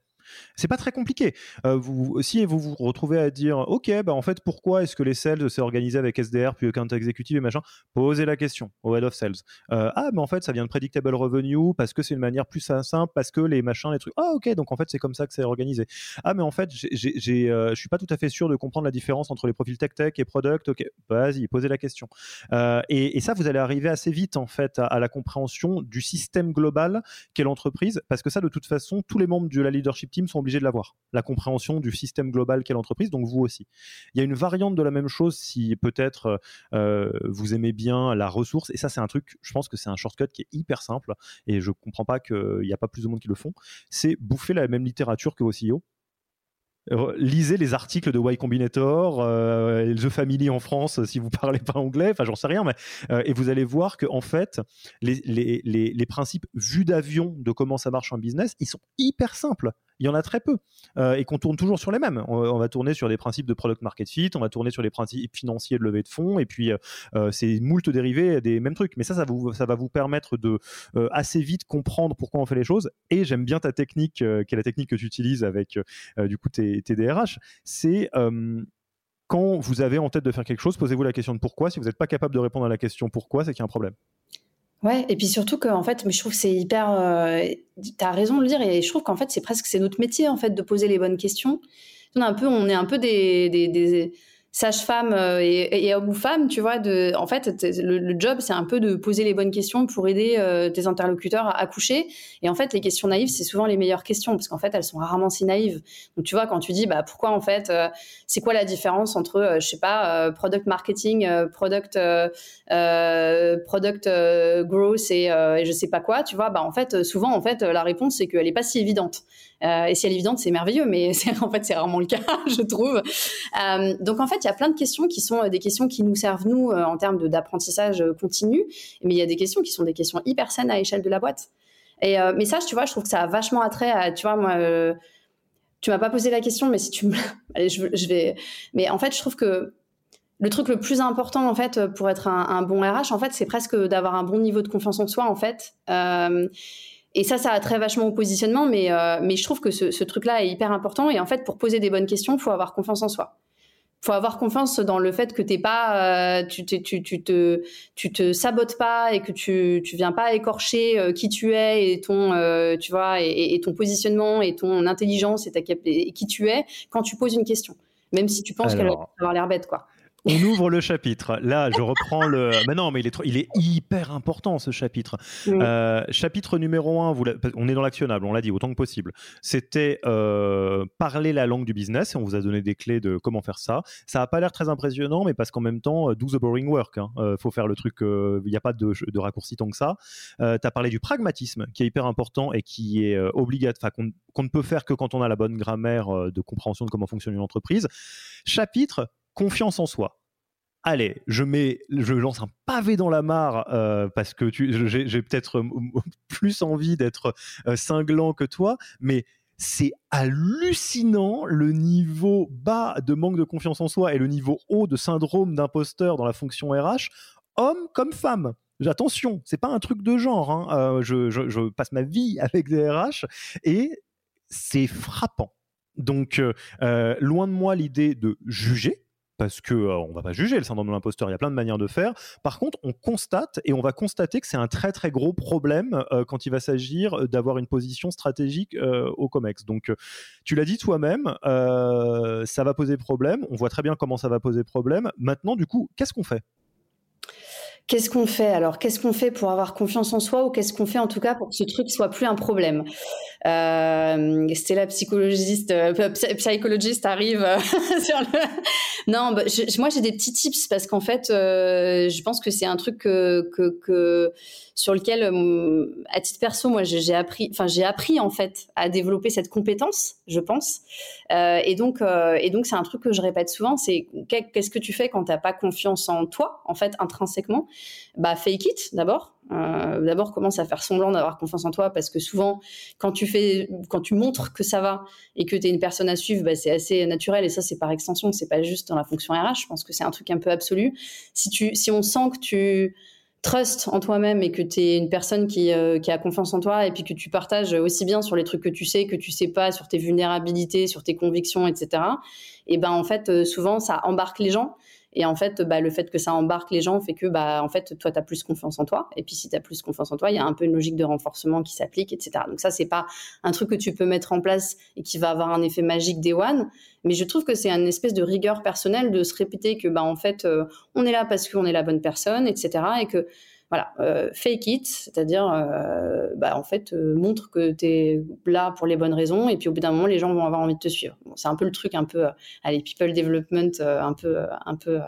C'est pas très compliqué. Euh, si vous vous retrouvez à dire, ok, bah en fait, pourquoi est-ce que les sales s'est organisé avec SDR puis account exécutif et machin Posez la question au head of sales. Euh, ah, mais en fait, ça vient de predictable revenue parce que c'est une manière plus simple, parce que les machins, les trucs. Ah, ok, donc en fait, c'est comme ça que c'est organisé. Ah, mais en fait, euh, je suis pas tout à fait sûr de comprendre la différence entre les profils tech tech et product. Ok, vas-y, posez la question. Et, ça, vous allez arriver assez vite en fait à, la compréhension du système global qu'est l'entreprise, parce que ça, de toute façon, tous les membres de la leadership team sont obligés de l'avoir, la compréhension du système global qu'est l'entreprise, donc vous aussi. Il y a une variante de la même chose si peut-être euh, vous aimez bien la ressource, et ça c'est un truc, je pense que c'est un shortcut qui est hyper simple, et je comprends pas qu'il n'y a pas plus de monde qui le font, c'est bouffer la même littérature que vos CEO lisez les articles de Y Combinator, euh, The Family en France si vous parlez pas anglais, enfin j'en sais rien, mais euh, et vous allez voir que en fait les, principes vus d'avion de comment ça marche en business, ils sont hyper simples. Il y en a très peu euh, et qu'on tourne toujours sur les mêmes. On, va tourner sur des principes de product market fit, on va tourner sur les principes financiers de levée de fonds et puis c'est moult dérivés des mêmes trucs. Mais ça, ça, va vous permettre de assez vite comprendre pourquoi on fait les choses. Et j'aime bien ta technique, qui est la technique que tu utilises avec du coup tes TDRH, c'est quand vous avez en tête de faire quelque chose, posez-vous la question de pourquoi. Si vous n'êtes pas capable de répondre à la question pourquoi, c'est qu'il y a un problème. Ouais, et puis surtout qu'en fait, mais je trouve que c'est hyper. Euh, tu as raison de le dire, et je trouve qu'en fait, c'est presque c'est notre métier en fait de poser les bonnes questions. On, un peu, on est un peu des, des sage-femme euh, et, et, homme ou femme, tu vois, de, en fait, le, job, c'est un peu de poser les bonnes questions pour aider euh, tes interlocuteurs à accoucher. Et en fait, les questions naïves, c'est souvent les meilleures questions parce qu'en fait, elles sont rarement si naïves. Donc, tu vois, quand tu dis, bah, pourquoi en fait, euh, c'est quoi la différence entre, je sais pas, product marketing, product, product growth et, et, je sais pas quoi, tu vois, bah, en fait, souvent, en fait, la réponse, c'est qu'elle est pas si évidente. Et si elle est évidente, c'est merveilleux, mais en fait, c'est rarement le cas, je trouve. donc, en fait, il y a plein de questions qui sont euh, des questions qui nous servent, nous, euh, en termes d'apprentissage euh, continu. Mais il y a des questions qui sont des questions hyper saines à l'échelle de la boîte. Et, mais ça, tu vois, je trouve que ça a vachement attrait à, tu vois, moi, tu m'as pas posé la question, mais si tu me, allez, je, vais, mais en fait, je trouve que le truc le plus important, en fait, pour être un, bon RH, en fait, c'est presque d'avoir un bon niveau de confiance en soi, en fait. Et ça, ça a très vachement au positionnement, mais, mais je trouve que ce, ce truc-là est hyper important. Et en fait, pour poser des bonnes questions, il faut avoir confiance en soi faut avoir confiance dans le fait que t'es pas, euh, tu, tu, tu, te, tu te sabotes pas et que tu, tu viens pas écorcher euh, qui tu es et ton, euh, tu vois, et, et, ton positionnement et ton intelligence et, ta, et qui tu es quand tu poses une question, même si tu penses qu'elle va avoir l'air bête, quoi. On ouvre le chapitre. Là, je reprends le. Mais non, mais il est, il est hyper important ce chapitre. Euh, chapitre numéro 1, on est dans l'actionnable, on l'a dit autant que possible. C'était euh, parler la langue du business et on vous a donné des clés de comment faire ça. Ça n'a pas l'air très impressionnant, mais parce qu'en même temps, do the boring work. Il hein. euh, faut faire le truc, il n'y a pas de, de, raccourci tant que ça. tu as parlé du pragmatisme qui est hyper important et qui est obligatoire, qu'on ne peut faire que quand on a la bonne grammaire de compréhension de comment fonctionne une entreprise. Chapitre confiance en soi. Allez, je mets, je lance un pavé dans la mare euh, parce que j'ai peut-être plus envie d'être euh, cinglant que toi, mais c'est hallucinant le niveau bas de manque de confiance en soi et le niveau haut de syndrome d'imposteur dans la fonction RH, homme comme femme. Attention, c'est pas un truc de genre. Hein. Euh, je, passe ma vie avec des RH et c'est frappant. Donc, loin de moi l'idée de juger, parce que euh, on va pas juger le syndrome de l'imposteur, il y a plein de manières de faire. Par contre, on constate et on va constater que c'est un très très gros problème euh, quand il va s'agir d'avoir une position stratégique euh, au Comex. Donc, tu l'as dit toi-même, ça va poser problème. On voit très bien comment ça va poser problème. Maintenant, du coup, qu'est-ce qu'on fait? Qu'est-ce qu'on fait alors? Qu'est-ce qu'on fait pour avoir confiance en soi ou qu'est-ce qu'on fait en tout cas pour que ce truc soit plus un problème? Euh, Stella, psychologiste, euh, psychologiste arrive sur le. Non, bah, moi j'ai des petits tips parce qu'en fait, euh, je pense que c'est un truc que, sur lequel, euh, à titre perso, moi, j'ai appris, enfin, j'ai appris en fait à développer cette compétence, je pense. Euh, et donc, euh, et donc, c'est un truc que je répète souvent, c'est qu'est-ce que tu fais quand t'as pas confiance en toi, en fait, intrinsèquement? Bah, fake it d'abord. Euh, d'abord, commence à faire semblant d'avoir confiance en toi, parce que souvent, quand tu fais, quand tu montres que ça va et que tu es une personne à suivre, bah, c'est assez naturel. Et ça, c'est par extension, c'est pas juste dans la fonction RH. Je pense que c'est un truc un peu absolu. Si tu, si on sent que tu trust en toi-même et que tu es une personne qui, euh, qui, a confiance en toi et puis que tu partages aussi bien sur les trucs que tu sais, que tu sais pas, sur tes vulnérabilités, sur tes convictions, etc. Et ben en fait, euh, souvent, ça embarque les gens et en fait, bah, le fait que ça embarque les gens fait que, bah, en fait, toi, tu as plus confiance en toi. Et puis, si tu as plus confiance en toi, il y a un peu une logique de renforcement qui s'applique, etc. Donc, ça, c'est pas un truc que tu peux mettre en place et qui va avoir un effet magique day one. Mais je trouve que c'est une espèce de rigueur personnelle de se répéter que, bah, en fait, euh, on est là parce qu'on est la bonne personne, etc. Et que, voilà, euh, fake it, c'est-à-dire, euh, bah, en fait, euh, montre que tu es là pour les bonnes raisons, et puis au bout d'un moment, les gens vont avoir envie de te suivre. Bon, c'est un peu le truc, un peu, allez, people development, un peu, un peu,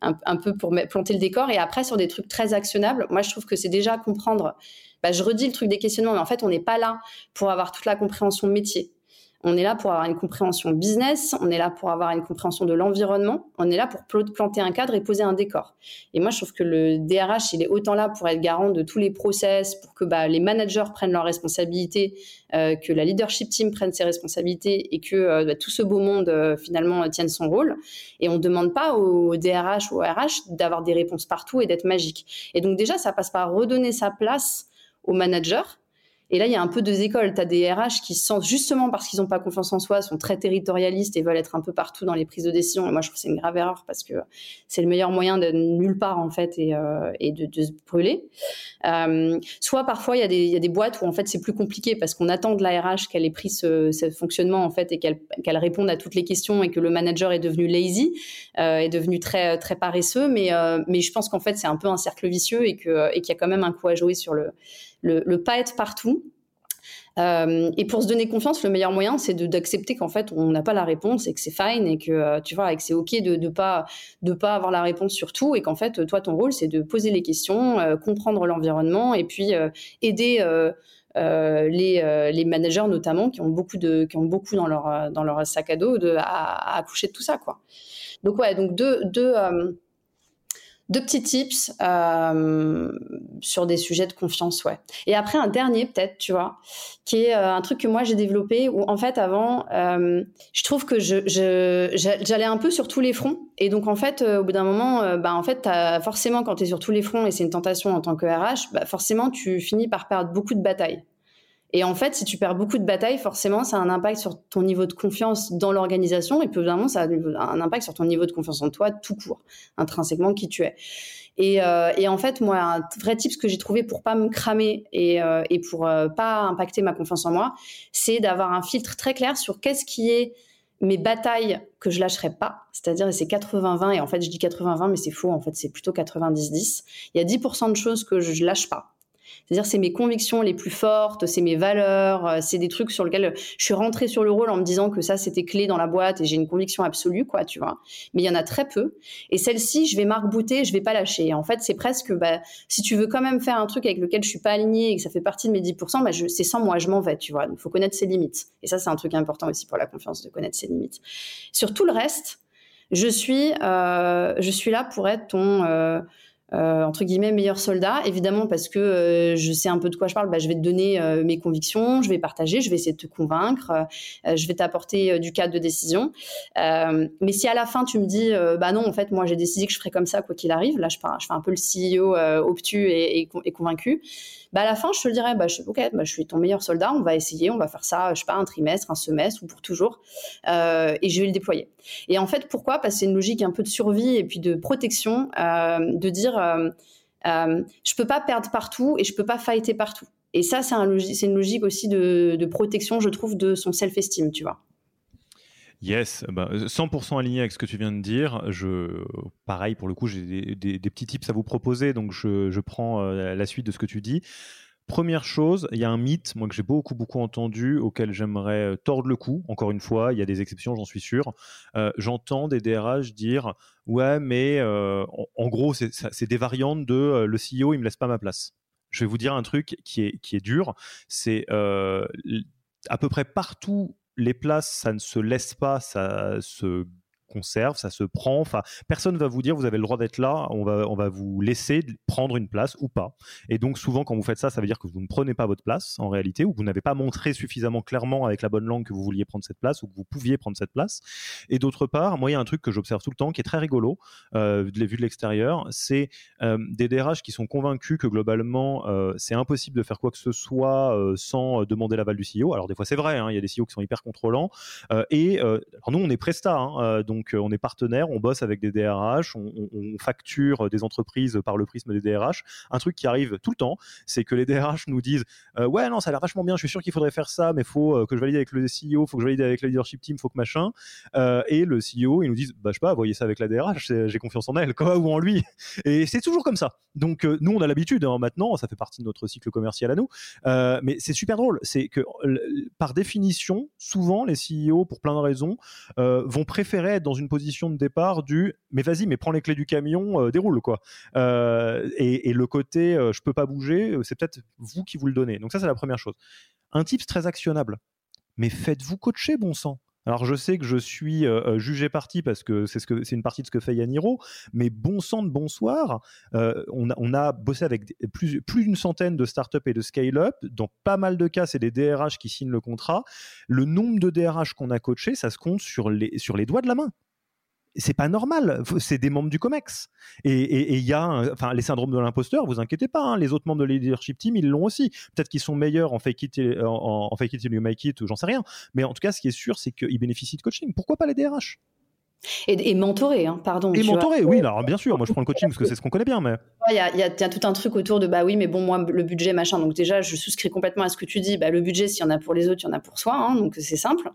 un, peu pour planter le décor. Et après, sur des trucs très actionnables, moi, je trouve que c'est déjà comprendre. Bah, je redis le truc des questionnements, mais en fait, on n'est pas là pour avoir toute la compréhension métier. On est là pour avoir une compréhension business, on est là pour avoir une compréhension de l'environnement, on est là pour planter un cadre et poser un décor. Et moi, je trouve que le DRH, il est autant là pour être garant de tous les process, pour que bah, les managers prennent leurs responsabilités, euh, que la leadership team prenne ses responsabilités et que euh, bah, tout ce beau monde euh, finalement tienne son rôle. Et on ne demande pas au DRH ou au RH d'avoir des réponses partout et d'être magique. Et donc déjà, ça passe par redonner sa place aux managers et là, il y a un peu deux écoles. Tu as des RH qui, sentent, justement parce qu'ils n'ont pas confiance en soi, sont très territorialistes et veulent être un peu partout dans les prises de décision. Et moi, je trouve que c'est une grave erreur parce que c'est le meilleur moyen de nulle part, en fait, et, euh, de, se brûler. Euh, soit parfois, il y, a des, boîtes où, en fait, c'est plus compliqué parce qu'on attend de la RH qu'elle ait pris ce, ce, fonctionnement, en fait, et qu'elle réponde à toutes les questions et que le manager est devenu lazy, euh, est devenu très, très paresseux. Mais, je pense qu'en fait, c'est un peu un cercle vicieux et qu'il y a quand même un coup à jouer sur le le, pas être partout. Euh, et pour se donner confiance, le meilleur moyen, c'est d'accepter qu'en fait, on n'a pas la réponse et que c'est fine et que euh, tu vois, et que c'est ok de ne pas de pas avoir la réponse sur tout et qu'en fait, toi, ton rôle, c'est de poser les questions, euh, comprendre l'environnement et puis aider. les, les, managers notamment qui ont beaucoup de qui ont beaucoup dans leur dans leur sac à dos à, à accoucher de tout ça quoi donc ouais donc deux deux petits tips euh, sur des sujets de confiance, ouais. Et après un dernier peut-être, tu vois, qui est euh, un truc que moi j'ai développé où en fait avant, euh, je trouve que je, j'allais un peu sur tous les fronts et donc en fait au bout d'un moment, bah en fait as, forcément quand tu es sur tous les fronts et c'est une tentation en tant que RH, bah, forcément tu finis par perdre beaucoup de batailles. Et en fait, si tu perds beaucoup de batailles, forcément, ça a un impact sur ton niveau de confiance dans l'organisation et puis évidemment, ça a un impact sur ton niveau de confiance en toi tout court, intrinsèquement qui tu es. Et, euh, et en fait, moi, un vrai tip que j'ai trouvé pour pas me cramer et, euh, et pour euh, pas impacter ma confiance en moi, c'est d'avoir un filtre très clair sur qu'est-ce qui est mes batailles que je lâcherai pas, c'est-à-dire c'est 80-20 et en fait je dis 80-20 mais c'est faux en fait c'est plutôt 90-10. Il y a 10% de choses que je lâche pas c'est-à-dire, c'est mes convictions les plus fortes, c'est mes valeurs, euh, c'est des trucs sur lesquels je suis rentrée sur le rôle en me disant que ça, c'était clé dans la boîte et j'ai une conviction absolue, quoi, tu vois. Mais il y en a très peu. Et celle-ci, je vais marque-bouter, je vais pas lâcher. En fait, c'est presque, bah, si tu veux quand même faire un truc avec lequel je suis pas alignée et que ça fait partie de mes 10%, bah, c'est sans moi, je m'en vais, tu vois. Donc, faut connaître ses limites. Et ça, c'est un truc important aussi pour la confiance, de connaître ses limites. Sur tout le reste, je suis, euh, je suis là pour être ton, euh, euh, entre guillemets meilleur soldat. Évidemment parce que euh, je sais un peu de quoi je parle bah, je vais te donner euh, mes convictions je vais partager je vais essayer de te convaincre euh, je vais t'apporter du cadre de décision. Mais si à la fin tu me dis bah non en fait moi j'ai décidé que je ferais comme ça quoi qu'il arrive là je, je fais un peu le CEO obtus et, et convaincu bah à la fin, je te le dirais, bah, je, ok, bah, je suis ton meilleur soldat, on va essayer, on va faire ça, je sais pas, un trimestre, un semestre ou pour toujours, euh, et je vais le déployer. Et en fait, pourquoi? Parce que c'est une logique un peu de survie et puis de protection, euh, de dire, euh, euh, je peux pas perdre partout et je peux pas fighter partout. Et ça, c'est un une logique aussi de, de protection, je trouve, de son self-esteem, tu vois. Yes, 100% bah, aligné avec ce que tu viens de dire. Je, pareil, pour le coup, j'ai des, petits tips à vous proposer, donc je, prends euh, la suite de ce que tu dis. Première chose, il y a un mythe, moi que j'ai beaucoup beaucoup entendu, auquel j'aimerais euh, tordre le cou. Encore une fois, il y a des exceptions, j'en suis sûr. Euh, j'entends des DRH dire ouais, mais en, gros, c'est des variantes de le CEO, il me laisse pas ma place. Je vais vous dire un truc qui est qui est dur, c'est à peu près partout les places, ça ne se laisse pas, ça se conserve, ça se prend. Enfin, personne va vous dire vous avez le droit d'être là. On va, on va vous laisser prendre une place ou pas. Et donc souvent quand vous faites ça, ça veut dire que vous ne prenez pas votre place en réalité, ou que vous n'avez pas montré suffisamment clairement avec la bonne langue que vous vouliez prendre cette place ou que vous pouviez prendre cette place. Et d'autre part, moi il y a un truc que j'observe tout le temps qui est très rigolo, euh, vu de l'extérieur, c'est euh, des DRH qui sont convaincus que globalement euh, c'est impossible de faire quoi que ce soit sans demander l'aval du CEO. Alors des fois c'est vrai, hein, il y a des CEO qui sont hyper contrôlants. et alors nous on est presta, hein, donc donc, euh, on est partenaire, on bosse avec des DRH, on, facture des entreprises par le prisme des DRH. Un truc qui arrive tout le temps, c'est que les DRH nous disent euh, Ouais, non, ça a l'air vachement bien, je suis sûr qu'il faudrait faire ça, mais il faut euh, que je valide avec le CEO, il faut que je valide avec le leadership team, il faut que machin. et le CEO, il nous dit Bah, je sais pas, voyez ça avec la DRH, j'ai confiance en elle, quoi, ou en lui. Et c'est toujours comme ça. Donc, nous, on a l'habitude hein, maintenant, ça fait partie de notre cycle commercial à nous. mais c'est super drôle, c'est que par définition, souvent, les CEO, pour plein de raisons, vont préférer être dans une position de départ du mais vas-y, mais prends les clés du camion, euh, déroule quoi. Euh, et, le côté euh, je peux pas bouger, c'est peut-être vous qui vous le donnez. Donc ça c'est la première chose. Un tips très actionnable. Mais faites-vous coacher, bon sang. Alors je sais que je suis jugé parti parce que c'est une partie de ce que fait Yaniro, mais bon sang de bonsoir, on, a, on, a, bossé avec plus, d'une centaine de startups et de scale-up. Dans pas mal de cas, c'est des DRH qui signent le contrat. Le nombre de DRH qu'on a coaché, ça se compte sur les doigts de la main c'est pas normal. C'est des membres du COMEX. Et il y a, enfin, les syndromes de l'imposteur, vous inquiétez pas. Hein, les autres membres de leadership team, ils l'ont aussi. Peut-être qu'ils sont meilleurs en fake it, en, en fake it you make it, j'en sais rien. Mais en tout cas, ce qui est sûr, c'est qu'ils bénéficient de coaching. Pourquoi pas les DRH et, et mentorer, hein, pardon. Et mentorer, oui, alors bien sûr, moi je prends le coaching parce que c'est ce qu'on connaît bien, mais. Il y, a, y, a, tout un truc autour de bah oui, mais bon, moi le budget, machin. Donc déjà, je souscris complètement à ce que tu dis. Bah, le budget, s'il y en a pour les autres, il y en a pour soi, hein, donc c'est simple.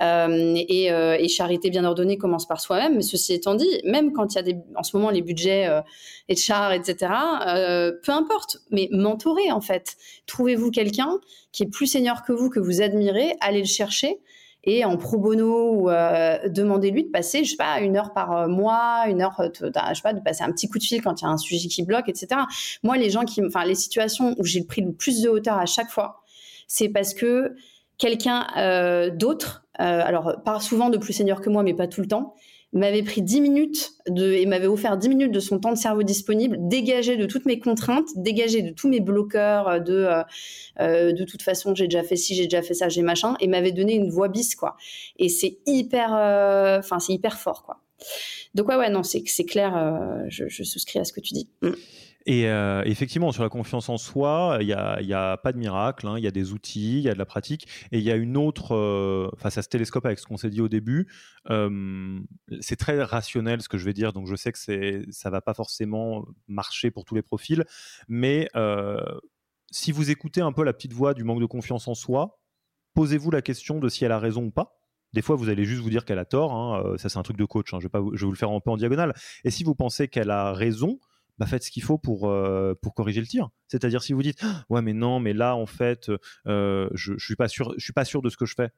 Euh, et, euh, et, charité bien ordonnée commence par soi-même. Mais ceci étant dit, même quand il y a des, en ce moment les budgets euh, et char, etc., peu importe, mais mentorer en fait. Trouvez-vous quelqu'un qui est plus senior que vous, que vous admirez, allez le chercher et en pro bono ou euh, demandez-lui de passer, je sais pas, une heure par euh, mois, une heure, euh, je sais pas, de passer un petit coup de fil quand il y a un sujet qui bloque, etc. Moi, les gens qui, enfin, les situations où j'ai pris le plus de hauteur à chaque fois, c'est parce que quelqu'un d'autre, alors pas souvent de plus senior que moi, mais pas tout le temps, m'avait pris 10 minutes de, et m'avait offert 10 minutes de son temps de cerveau disponible, dégagé de toutes mes contraintes, dégagé de tous mes bloqueurs, euh, de euh, euh, de toute façon j'ai déjà fait ci, j'ai déjà fait ça, j'ai machin, et m'avait donné une voix bis quoi. Et c'est hyper, enfin c'est hyper fort quoi. Donc ouais ouais non c'est c'est clair, je, souscris à ce que tu dis. Mm. Et euh, effectivement, sur la confiance en soi, il n'y a, y a, pas de miracle. Hein. Il y a des outils, il y a de la pratique. Et il y a une autre, euh, enfin, ça se télescope avec ce qu'on s'est dit au début. Euh, c'est très rationnel ce que je vais dire, donc je sais que ça ne va pas forcément marcher pour tous les profils. Mais si vous écoutez un peu la petite voix du manque de confiance en soi, posez-vous la question de si elle a raison ou pas. Des fois, vous allez juste vous dire qu'elle a tort. Hein. Ça, c'est un truc de coach. Hein. Je vais vous le faire un peu en diagonale. Et si vous pensez qu'elle a raison, bah faites ce qu'il faut pour, euh, pour corriger le tir. C'est-à-dire si vous dites ouais mais non mais là en fait euh, je, je suis pas sûr je suis pas sûr de ce que je fais.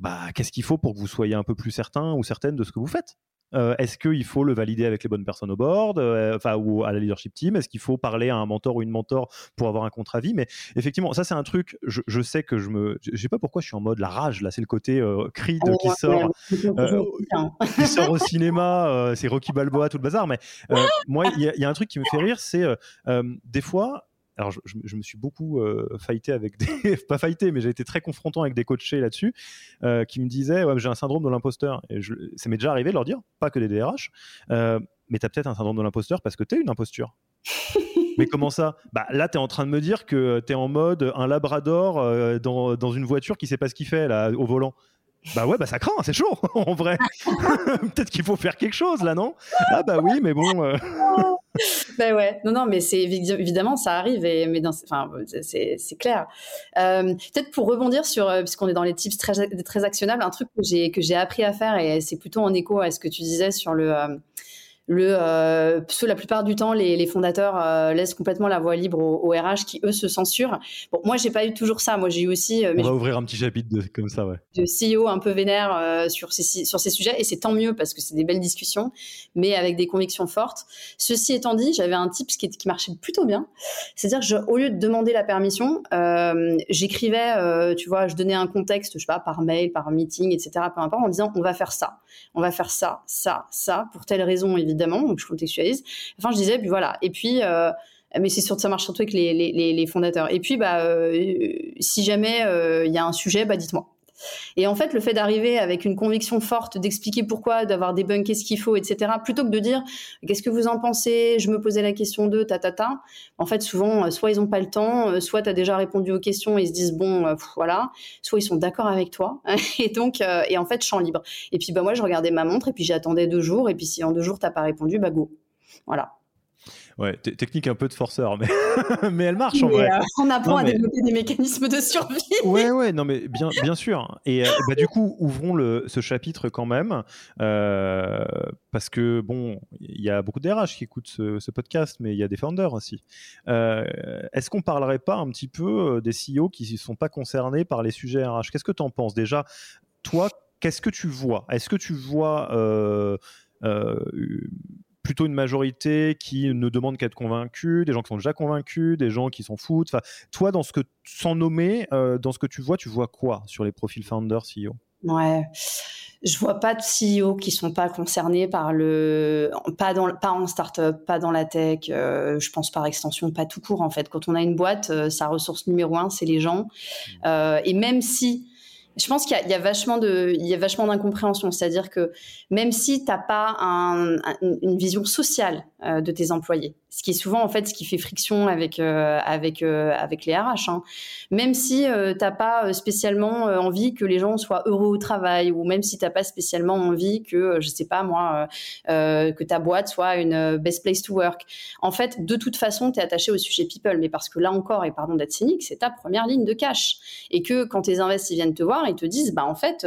Bah qu'est-ce qu'il faut pour que vous soyez un peu plus certain ou certaine de ce que vous faites? Euh, est-ce qu'il faut le valider avec les bonnes personnes au board, euh, enfin ou à la leadership team? Est-ce qu'il faut parler à un mentor ou une mentor pour avoir un contre-avis? Mais effectivement, ça c'est un truc. Je, sais que je me, je sais pas pourquoi je suis en mode la rage là. C'est le côté euh, Creed oh, qui sort, qui sort au cinéma. c'est Rocky Balboa tout le bazar. Mais moi, il y, y, a un truc qui me fait rire, c'est des fois alors je, me suis beaucoup euh, fighté avec des pas fighté mais j'ai été très confrontant avec des coachés là-dessus euh, qui me disaient ouais, j'ai un syndrome de l'imposteur. Et ça m'est déjà arrivé de leur dire pas que des DRH euh, mais tu as peut-être un syndrome de l'imposteur parce que tu es une imposture. Mais comment ça? Bah là, tu es en train de me dire que tu es en mode un labrador dans, dans, une voiture qui sait pas ce qu'il fait là au volant. Bah ouais, bah ça craint, c'est chaud en vrai. Peut-être qu'il faut faire quelque chose là, non? Ah bah oui, mais bon. Euh. bah ouais, non, non, mais c'est évidemment ça arrive, mais enfin, c'est clair. Euh, peut-être pour rebondir sur, euh, puisqu'on est dans les tips très, très actionnables, un truc que j'ai que j'ai appris à faire et c'est plutôt en écho à ce que tu disais sur le le, euh, la plupart du temps, les, fondateurs euh, laissent complètement la voie libre aux, RH qui, eux, se censurent. Bon, moi, j'ai pas eu toujours ça. Moi, j'ai eu aussi. Euh, On va ouvrir un petit chapitre de, comme ça, ouais. De CEO un peu vénère euh, sur, ces, sur ces sujets, et c'est tant mieux parce que c'est des belles discussions, mais avec des convictions fortes. Ceci étant dit, j'avais un tips qui, qui marchait plutôt bien. C'est-à-dire, au lieu de demander la permission, j'écrivais, tu vois, je donnais un contexte, je sais pas, par mail, par meeting, etc., peu importe, en disant on va faire ça, on va faire ça, ça, ça, pour telle raison, évidemment évidemment, donc je contextualise. Enfin, je disais, puis voilà. Et puis, euh, mais c'est que ça marche surtout avec les, les, les fondateurs. Et puis, bah, euh, si jamais euh, il y a un sujet, bah, dites-moi. Et en fait, le fait d'arriver avec une conviction forte, d'expliquer pourquoi, d'avoir débunké ce qu'il faut, etc., plutôt que de dire qu'est-ce que vous en pensez, je me posais la question de ta ta ta. En fait, souvent, euh, soit ils n'ont pas le temps, euh, soit tu as déjà répondu aux questions et ils se disent bon, euh, voilà, soit ils sont d'accord avec toi. et donc, et en fait, champ libre. Et puis, bah, moi, je regardais ma montre et puis j'attendais deux jours. Et puis, si en deux jours, t'as pas répondu, bah, go. Voilà. Ouais, technique un peu de forceur, mais, mais elle marche en vrai. Euh, on apprend à développer des mécanismes de survie. ouais, ouais, non, mais bien, bien sûr. Et euh, bah, du coup, ouvrons le, ce chapitre quand même, euh, parce que bon, il y a beaucoup d'RH qui écoutent ce, podcast, mais il y a des founders aussi. Est-ce qu'on parlerait pas un petit peu des CEO qui ne sont pas concernés par les sujets RH Qu'est-ce que tu en penses? Déjà Toi, qu'est-ce que tu vois? Est-ce que tu vois plutôt une majorité qui ne demande qu'à être convaincue, des gens qui sont déjà convaincus, des gens qui s'en foutent. Enfin, toi, dans ce que, sans nommer, euh, dans ce que tu vois, tu vois quoi sur les profils founder, CEO Ouais, je vois pas de CEO qui sont pas concernés par le, pas dans, pas en startup, pas dans la tech. Euh, je pense par extension, pas tout court en fait. Quand on a une boîte, euh, sa ressource numéro un, c'est les gens. Mmh. et même si je pense qu'il y, a vachement de, il y a vachement d'incompréhension. C'est-à-dire que même si tu n'as pas une vision sociale euh, de tes employés, ce qui est souvent en fait ce qui fait friction avec euh, avec euh, avec les RH. Hein. Même si t'as pas spécialement envie que les gens soient heureux au travail, ou même si t'as pas spécialement envie que je sais pas moi que ta boîte soit une best place to work. En fait, de toute façon, tu es attaché au sujet people, mais parce que là encore, et pardon d'être cynique, c'est ta première ligne de cash, et que quand tes invests viennent te voir, ils te disent bah en fait,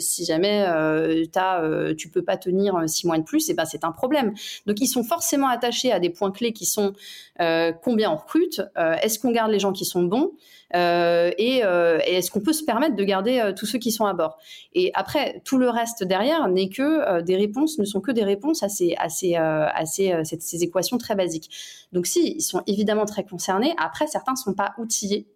si jamais as, tu peux pas tenir six mois de plus, et ben c'est un problème. Donc ils sont forcément attachés à des points clés qui sont euh, combien on recrute, euh, est-ce qu'on garde les gens qui sont bons, euh, et, est-ce qu'on peut se permettre de garder tous ceux qui sont à bord? Et après, tout le reste derrière n'est que des réponses, ne sont que des réponses à ces, à ces, à ces, ces équations très basiques. Donc si, ils sont évidemment très concernés. Après, certains ne sont pas outillés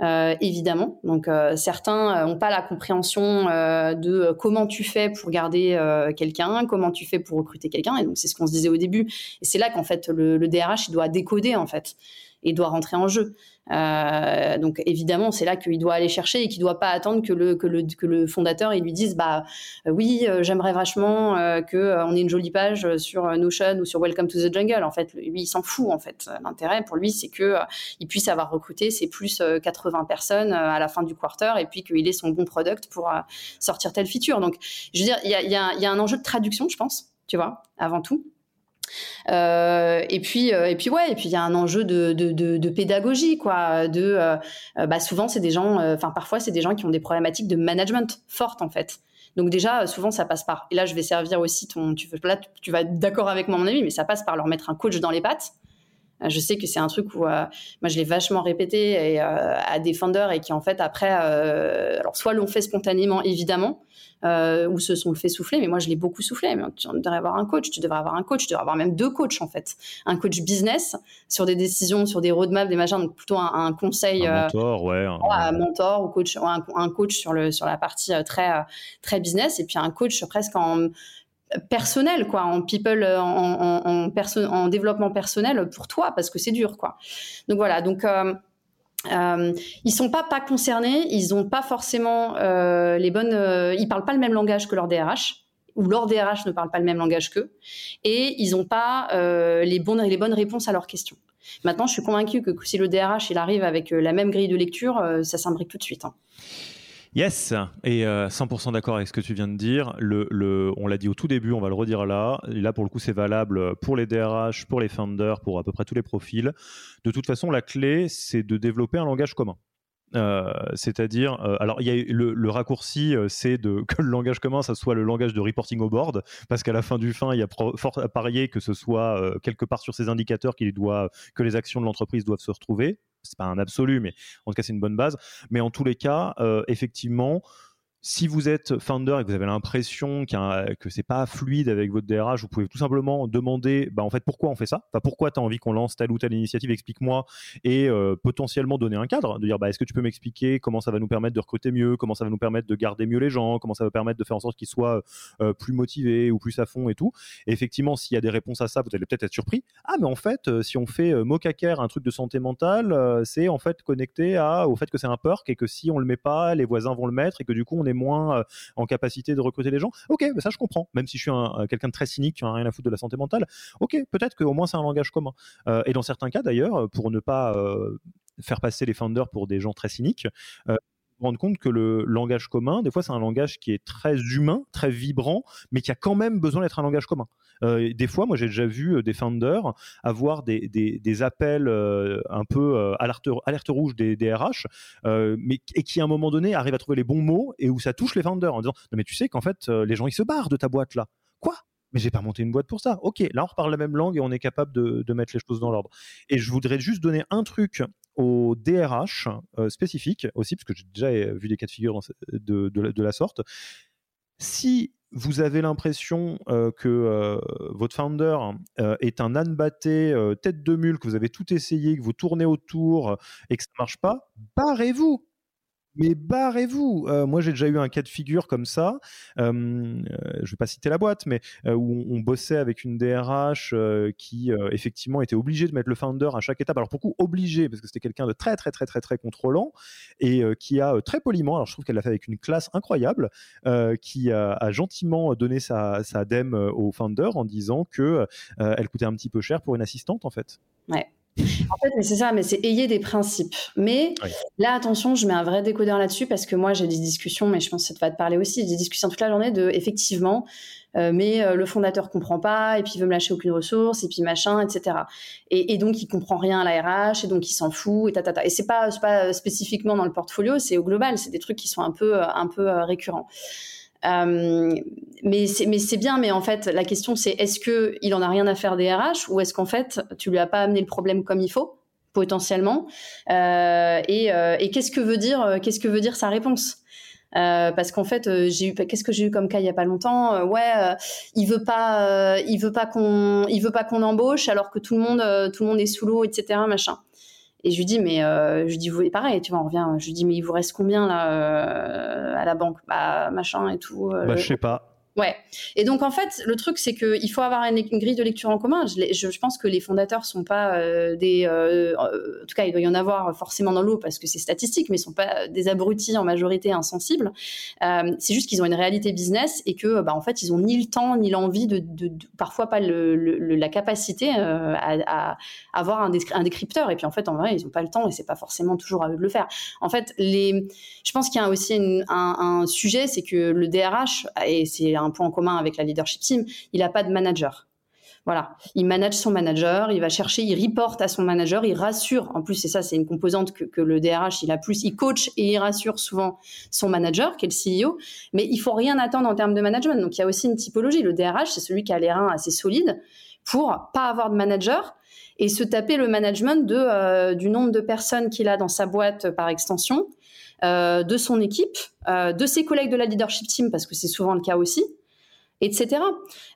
euh, évidemment. Donc euh, certains n'ont pas la compréhension euh, de comment tu fais pour garder quelqu'un, comment tu fais pour recruter quelqu'un. Et donc c'est ce qu'on se disait au début. Et c'est là qu'en fait le, le, DRH il doit décoder en fait et doit rentrer en jeu. Euh, donc évidemment, c'est là qu'il doit aller chercher et qu'il ne doit pas attendre que le, fondateur il lui dise bah euh, oui, euh, j'aimerais vachement que on ait une jolie page sur Notion ou sur Welcome to the Jungle. En fait, lui, il s'en fout. En fait, l'intérêt pour lui, c'est que il puisse avoir recruté ses plus 80 personnes à la fin du quarter et puis qu'il ait son bon product pour sortir telle feature. Donc, je veux dire, il y a un enjeu de traduction, je pense, tu vois, avant tout. Euh, et puis euh, et puis ouais et puis il y a un enjeu de, de, pédagogie quoi de euh, bah souvent c'est des gens enfin parfois c'est des gens qui ont des problématiques de management fortes en fait. Donc déjà souvent ça passe par et là je vais servir aussi ton tu là tu vas d'accord avec moi mon ami mais ça passe par leur mettre un coach dans les pattes je sais que c'est un truc où moi je l'ai vachement répété et, à des et qui en fait après alors soit l'ont fait spontanément évidemment euh, ou se sont fait souffler. Mais moi, je l'ai beaucoup soufflé. Mais tu devrais avoir un coach, tu devrais avoir un coach, tu devrais avoir même deux coachs en fait. Un coach business sur des décisions, sur des roadmaps, des machins, donc plutôt un, conseil. Un euh, mentor, ouais. Un, mentor ou coach, un, coach sur le sur la partie euh, très très business, et puis un coach presque en personnel quoi en people en, en, en, développement personnel pour toi parce que c'est dur quoi donc voilà donc euh, ils sont pas pas concernés, ils ont pas forcément euh, les bonnes, euh, ils parlent pas le même langage que leur DRH ou leur DRH ne parle pas le même langage qu'eux et ils n'ont pas euh, les bonnes les bonnes réponses à leurs questions. Maintenant, je suis convaincue que si le DRH il arrive avec la même grille de lecture, ça s'imbrique tout de suite. Hein. Yes, et 100% euh, d'accord avec ce que tu viens de dire. On l'a dit au tout début, on va le redire là. Là, pour le coup, c'est valable pour les DRH, pour les founders, pour à peu près tous les profils. De toute façon, la clé, c'est de développer un langage commun. c'est-à-dire, alors il y a le, raccourci, c'est que le langage commun, ça soit le langage de reporting au board, parce qu'à la fin du fin, il y a fort à parier que ce soit quelque part sur ces indicateurs qu'il doit, que les actions de l'entreprise doivent se retrouver. C'est pas un absolu, mais en tout cas c'est une bonne base. Mais en tous les cas, effectivement, si vous êtes founder et que vous avez l'impression que que c'est pas fluide avec votre DRH, vous pouvez tout simplement demander bah, en fait pourquoi on fait ça? Enfin, Pourquoi tu as envie qu'on lance telle ou telle initiative? Explique-moi et euh, potentiellement donner un cadre, de dire bah, est-ce que tu peux m'expliquer comment ça va nous permettre de recruter mieux, comment ça va nous permettre de garder mieux les gens, comment ça va permettre de faire en sorte qu'ils soient euh, plus motivés ou plus à fond et tout? Effectivement, s'il y a des réponses à ça, vous allez peut-être être surpris. Ah, mais en fait, euh, si on fait euh, Mocaker, un truc de santé mentale, c'est en fait connecté au fait que c'est un perk et que si on le met pas, les voisins vont le mettre et que du coup on moins euh, en capacité de recruter les gens. Ok, ça je comprends. Même si je suis un, quelqu'un de très cynique qui n'a rien à foutre de la santé mentale. Ok, peut-être qu'au moins c'est un langage commun. Euh, et dans certains cas d'ailleurs, pour ne pas euh, faire passer les founders pour des gens très cyniques, rendre compte que le langage commun, des fois, c'est un langage qui est très humain, très vibrant, mais qui a quand même besoin d'être un langage commun. Euh, des fois, moi, j'ai déjà vu euh, des founders avoir des, des, appels euh, un peu alerte, alerte rouge des, des RH, mais et qui à un moment donné arrivent à trouver les bons mots et où ça touche les founders en disant non mais tu sais qu'en fait les gens ils se barrent de ta boîte là. Quoi? Mais j'ai pas monté une boîte pour ça. Ok, là on reparle la même langue et on est capable de, de mettre les choses dans l'ordre. Et je voudrais juste donner un truc au DRH euh, spécifique aussi, parce que j'ai déjà euh, vu des cas de figure de, de, la sorte. Si vous avez l'impression euh, que votre founder est un âne batté, tête de mule, que vous avez tout essayé, que vous tournez autour et que ça ne marche pas, barrez-vous mais barrez-vous. Euh, moi, j'ai déjà eu un cas de figure comme ça. Euh, je vais pas citer la boîte, mais euh, où on, bossait avec une DRH qui effectivement était obligée de mettre le founder à chaque étape. Alors pour coup, obligé parce que c'était quelqu'un de très très très très très contrôlant et qui a très poliment. Alors je trouve qu'elle l'a fait avec une classe incroyable, qui a, gentiment donné sa, sa dème au founder en disant que elle coûtait un petit peu cher pour une assistante en fait. Ouais. En fait, c'est ça, mais c'est ayez des principes. Mais là, attention, je mets un vrai décodeur là-dessus parce que moi, j'ai des discussions, mais je pense que ça va te parler aussi, des discussions toute la journée de, effectivement, euh, mais euh, le fondateur comprend pas, et puis il veut me lâcher aucune ressource, et puis machin, etc. Et, et donc, il comprend rien à la RH, et donc il s'en fout, et ta, Et c'est pas, pas spécifiquement dans le portfolio, c'est au global, c'est des trucs qui sont un peu, un peu euh, récurrents. Euh, mais c'est bien, mais en fait, la question c'est est-ce qu'il en a rien à faire des RH ou est-ce qu'en fait, tu lui as pas amené le problème comme il faut, potentiellement? Euh, Et, euh, et qu'est-ce que veut dire, qu'est-ce que veut dire sa réponse? Euh, parce qu'en fait, euh, j'ai eu qu'est-ce que j'ai eu comme cas il y a pas longtemps? Euh, Ouais, il veut pas, il veut pas qu'on, il veut pas qu'on embauche alors que tout le monde, tout le monde est sous l'eau, etc. Machin. Et je lui dis, mais euh, je dis, vous, pareil, tu vois, on revient. Je lui dis, mais il vous reste combien là euh, à la banque? Bah, machin et tout. Euh, bah, je sais pas. Ouais. Et donc en fait, le truc c'est qu'il faut avoir une, grille de lecture en commun. Je, pense que les fondateurs sont pas euh, des, euh, en tout cas, il doit y en avoir forcément dans l'eau parce que c'est statistique, mais ils sont pas des abrutis en majorité insensibles. Euh, c'est juste qu'ils ont une réalité business et que, bah, en fait, ils ont ni le temps ni l'envie de, parfois pas la capacité à, avoir un, décrypteur. Et puis en fait, en vrai, ils ont pas le temps et c'est pas forcément toujours à eux de le faire. En fait, les, je pense qu'il y a aussi un, un sujet, c'est que le DRH et c'est un un point en commun avec la leadership team, il n'a pas de manager. Voilà, il manage son manager, il va chercher, il reporte à son manager, il rassure. En plus, c'est ça, c'est une composante que, le DRH, il a plus, il coach et il rassure souvent son manager, qui est le CEO. Mais il faut rien attendre en termes de management. Donc, il y a aussi une typologie. Le DRH, c'est celui qui a les reins assez solides pour pas avoir de manager et se taper le management euh, du nombre de personnes qu'il a dans sa boîte par extension, euh, de son équipe, euh, de ses collègues de la leadership team, parce que c'est souvent le cas aussi, etc.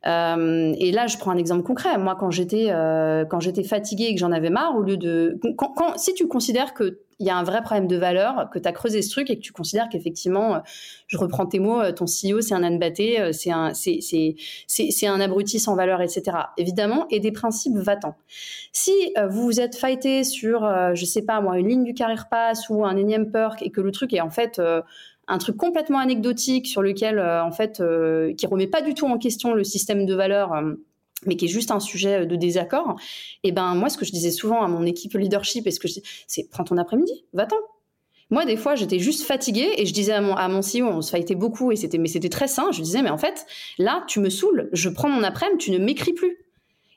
Euh, et là, je prends un exemple concret. Moi, quand j'étais euh, quand j'étais fatiguée et que j'en avais marre, au lieu de quand, quand, si tu considères que il y a un vrai problème de valeur, que tu as creusé ce truc et que tu considères qu'effectivement, euh, je reprends tes mots, euh, ton CEO, c'est un âne batté, c'est un, c'est, c'est, c'est, un abruti sans valeur, etc. Évidemment, et des principes va-t'en. Si vous vous êtes fighté sur, je sais pas moi, une ligne du carrière pass ou un énième perk et que le truc est en fait un truc complètement anecdotique sur lequel, euh, en fait, euh, qui remet pas du tout en question le système de valeurs euh, mais qui est juste un sujet de désaccord, et ben moi ce que je disais souvent à mon équipe leadership, et ce que c'est prends ton après-midi, va-t'en. Moi des fois j'étais juste fatiguée et je disais à mon à mon CEO, on se fightait beaucoup et c'était mais c'était très sain, je disais mais en fait là tu me saoules, je prends mon après-midi, tu ne m'écris plus.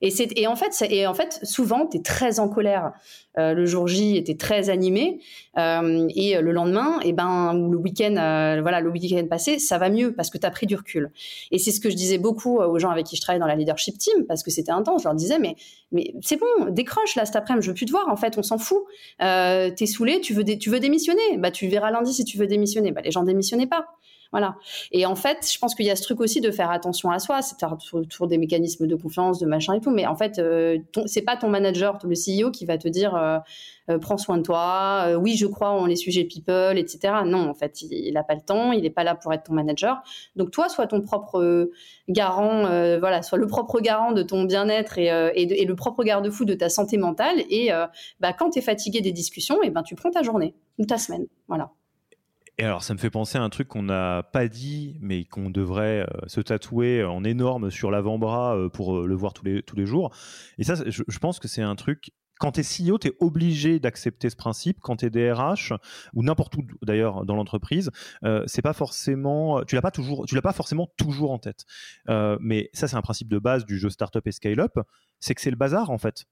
Et, et, en fait, et en fait, souvent, tu es très en colère. Euh, le jour J, était très animé. Euh, et le lendemain, et eh ben, le week-end, euh, voilà, le week-end passé, ça va mieux parce que tu as pris du recul. Et c'est ce que je disais beaucoup aux gens avec qui je travaille dans la leadership team parce que c'était intense. Je leur disais, mais, mais c'est bon, décroche là cet après-midi, je veux plus te voir. En fait, on s'en fout. Euh, es saoulé, tu veux, tu veux démissionner? Bah, tu verras lundi si tu veux démissionner. Bah, les gens démissionnaient pas. Voilà. Et en fait, je pense qu'il y a ce truc aussi de faire attention à soi, c'est autour des mécanismes de confiance, de machin et tout. Mais en fait, euh, c'est pas ton manager, le CEO, qui va te dire euh, euh, prends soin de toi. oui, je crois en les sujets people, etc. Non, en fait, il n'a pas le temps, il n'est pas là pour être ton manager. Donc toi, sois ton propre garant, voilà, sois le propre garant de ton bien-être et, et, le propre garde-fou de ta santé mentale. Et bah, quand tu es fatigué des discussions, et eh ben tu prends ta journée ou ta semaine, voilà. Et alors, ça me fait penser à un truc qu'on n'a pas dit, mais qu'on devrait euh, se tatouer en énorme sur l'avant-bras euh, pour euh, le voir tous les, tous les jours. Et ça, je, pense que c'est un truc. Quand tu es CEO, tu es obligé d'accepter ce principe. Quand tu es DRH, ou n'importe où d'ailleurs dans l'entreprise, c'est pas forcément, tu l'as pas toujours, pas forcément toujours en tête. mais ça, c'est un principe de base du jeu startup et scale-up, c'est que c'est le bazar en fait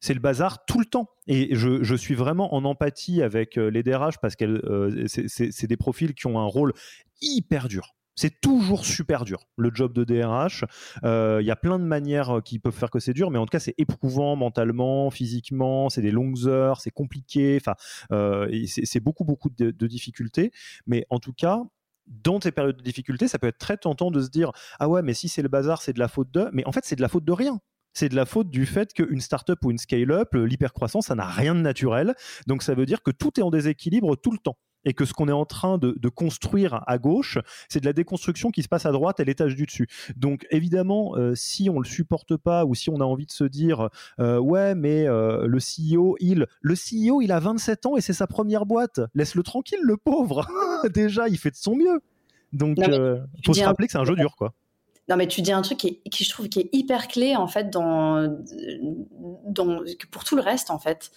c'est le bazar tout le temps. Et je, suis vraiment en empathie avec euh, les DRH parce que euh, c'est des profils qui ont un rôle hyper dur. C'est toujours super dur, le job de DRH. Euh, il y a plein de manières qui peuvent faire que c'est dur, mais en tout cas, c'est éprouvant mentalement, physiquement, c'est des longues heures, c'est compliqué, c'est beaucoup, beaucoup de, difficultés. Mais en tout cas, dans ces périodes de difficulté, ça peut être très tentant de se dire Ah ouais, mais si c'est le bazar, c'est de la faute de. Mais en fait, c'est de la faute de rien c'est de la faute du fait qu'une startup ou une scale-up, l'hypercroissance, ça n'a rien de naturel. Donc ça veut dire que tout est en déséquilibre tout le temps et que ce qu'on est en train de, construire à gauche, c'est de la déconstruction qui se passe à droite à l'étage du dessus. Donc évidemment, euh, si on le supporte pas ou si on a envie de se dire euh, ouais mais euh, le CEO il le CEO il a 27 ans et c'est sa première boîte, laisse-le tranquille le pauvre. Déjà il fait de son mieux. Donc il faut se rappeler que c'est un jeu dur quoi. Non, mais tu dis un truc qui, je trouve qui est hyper clé en fait dans, dans pour tout le reste en fait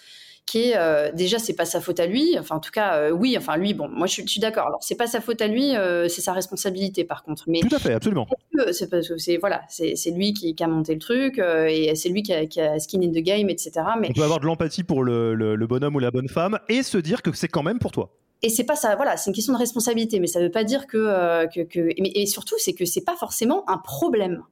qui est euh, déjà c'est pas sa faute à lui. Enfin en tout cas euh, oui enfin lui bon moi je, suis d'accord. Alors c'est pas sa faute à lui euh, c'est sa responsabilité par contre. Mais tout à fait absolument. c'est parce que c'est voilà c'est lui qui, a monté le truc et c'est lui qui a, qui a, skin in the game etc mais on peut avoir de l'empathie pour le, le bonhomme ou la bonne femme et se dire que c'est quand même pour toi et c'est pas ça, voilà, c'est une question de responsabilité, mais ça veut pas dire que, euh, que, que et surtout, c'est que c'est pas forcément un problème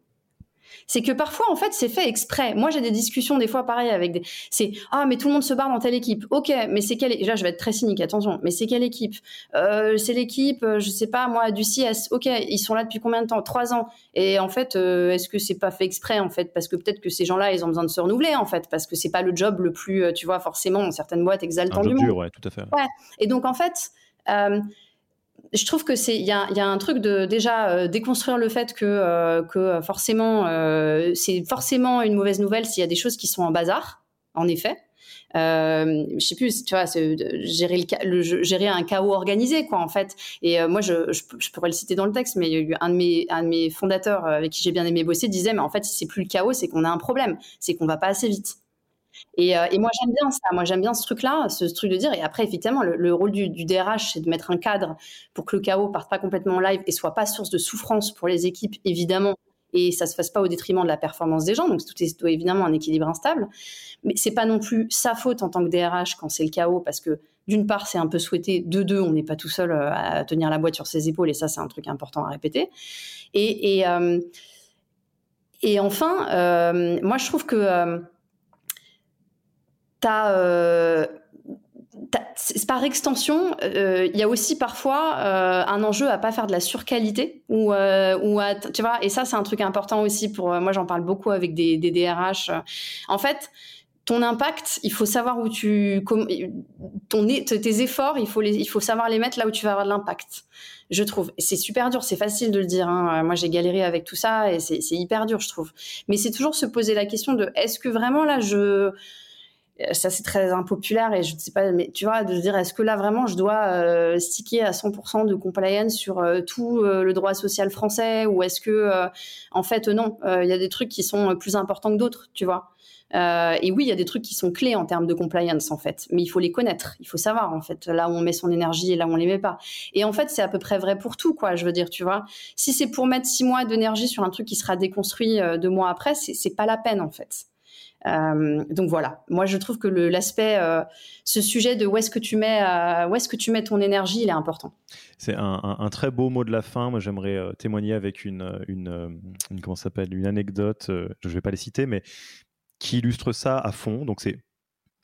c'est que parfois en fait c'est fait exprès. Moi j'ai des discussions des fois pareil avec des c'est ah mais tout le monde se barre dans telle équipe. OK, mais c'est quelle là je vais être très cynique attention, mais c'est quelle équipe? Euh, c'est l'équipe euh, je sais pas moi du CS. OK, ils sont là depuis combien de temps? Trois ans. Et en fait euh, est-ce que c'est pas fait exprès en fait? Parce que peut-être que ces gens-là ils ont besoin de se renouveler en fait parce que c'est pas le job le plus tu vois forcément dans certaines boîtes exaltant du monde. ouais, tout à fait. Ouais. Et donc en fait je trouve que c'est il y a, un truc de déjà euh, déconstruire le fait que euh, que forcément euh, c'est forcément une mauvaise nouvelle s'il y a des choses qui sont en bazar en effet. Euh, je sais plus tu vois gérer le, gérer un chaos organisé quoi en fait. Et moi je, je, pourrais le citer dans le texte mais un de mes un de mes fondateurs avec qui j'ai bien aimé bosser disait mais en fait si c'est plus le chaos c'est qu'on a un problème. C'est qu'on va pas assez vite euh, et, moi, j'aime bien ça. Moi, j'aime bien ce truc-là, ce, truc de dire. Et après, effectivement, le, rôle du, DRH, c'est de mettre un cadre pour que le chaos parte pas complètement en live et soit pas source de souffrance pour les équipes, évidemment. Et ça se fasse pas au détriment de la performance des gens. Donc, tout est évidemment un équilibre instable. Mais c'est pas non plus sa faute en tant que DRH quand c'est le chaos, parce que d'une part, c'est un peu souhaité. De deux, on n'est pas tout seul euh, à tenir la boîte sur ses épaules. Et ça, c'est un truc important à répéter. Et, euh, enfin, moi, je trouve que par extension, euh, il y a aussi parfois euh, un enjeu à pas faire de la surqualité ou, tu vois, et ça c'est un truc important aussi pour moi. J'en parle beaucoup avec des, DRH. En fait, ton impact, il faut savoir où tu, ton, tes efforts, il faut il faut savoir les mettre là où tu vas avoir de l'impact. Je trouve. C'est super dur, c'est facile de le dire. Hein. Moi, j'ai galéré avec tout ça et c'est hyper dur, je trouve. Mais c'est toujours se poser la question de est-ce que vraiment là, je ça c'est très impopulaire et je ne sais pas, mais tu vois, de dire est-ce que là vraiment je dois euh, sticker à 100% de compliance sur euh, tout euh, le droit social français ou est-ce que en fait non, il y a des trucs qui sont plus importants que d'autres, tu vois? et oui, il y a des trucs qui sont clés en termes de compliance en fait, mais il faut les connaître, il faut savoir en fait là où on met son énergie et là où on les met pas. Et en fait, c'est à peu près vrai pour tout quoi. Je veux dire, tu vois, si c'est pour mettre six mois d'énergie sur un truc qui sera déconstruit deux mois après, c'est pas la peine en fait. Euh, donc voilà, moi je trouve que l'aspect, euh, ce sujet de où est-ce que tu mets, euh, est-ce que tu mets ton énergie, il est important. C'est un, très beau mot de la fin. Moi j'aimerais témoigner avec une, une, comment s'appelle, une anecdote. je ne vais pas les citer, mais qui illustre ça à fond. Donc c'est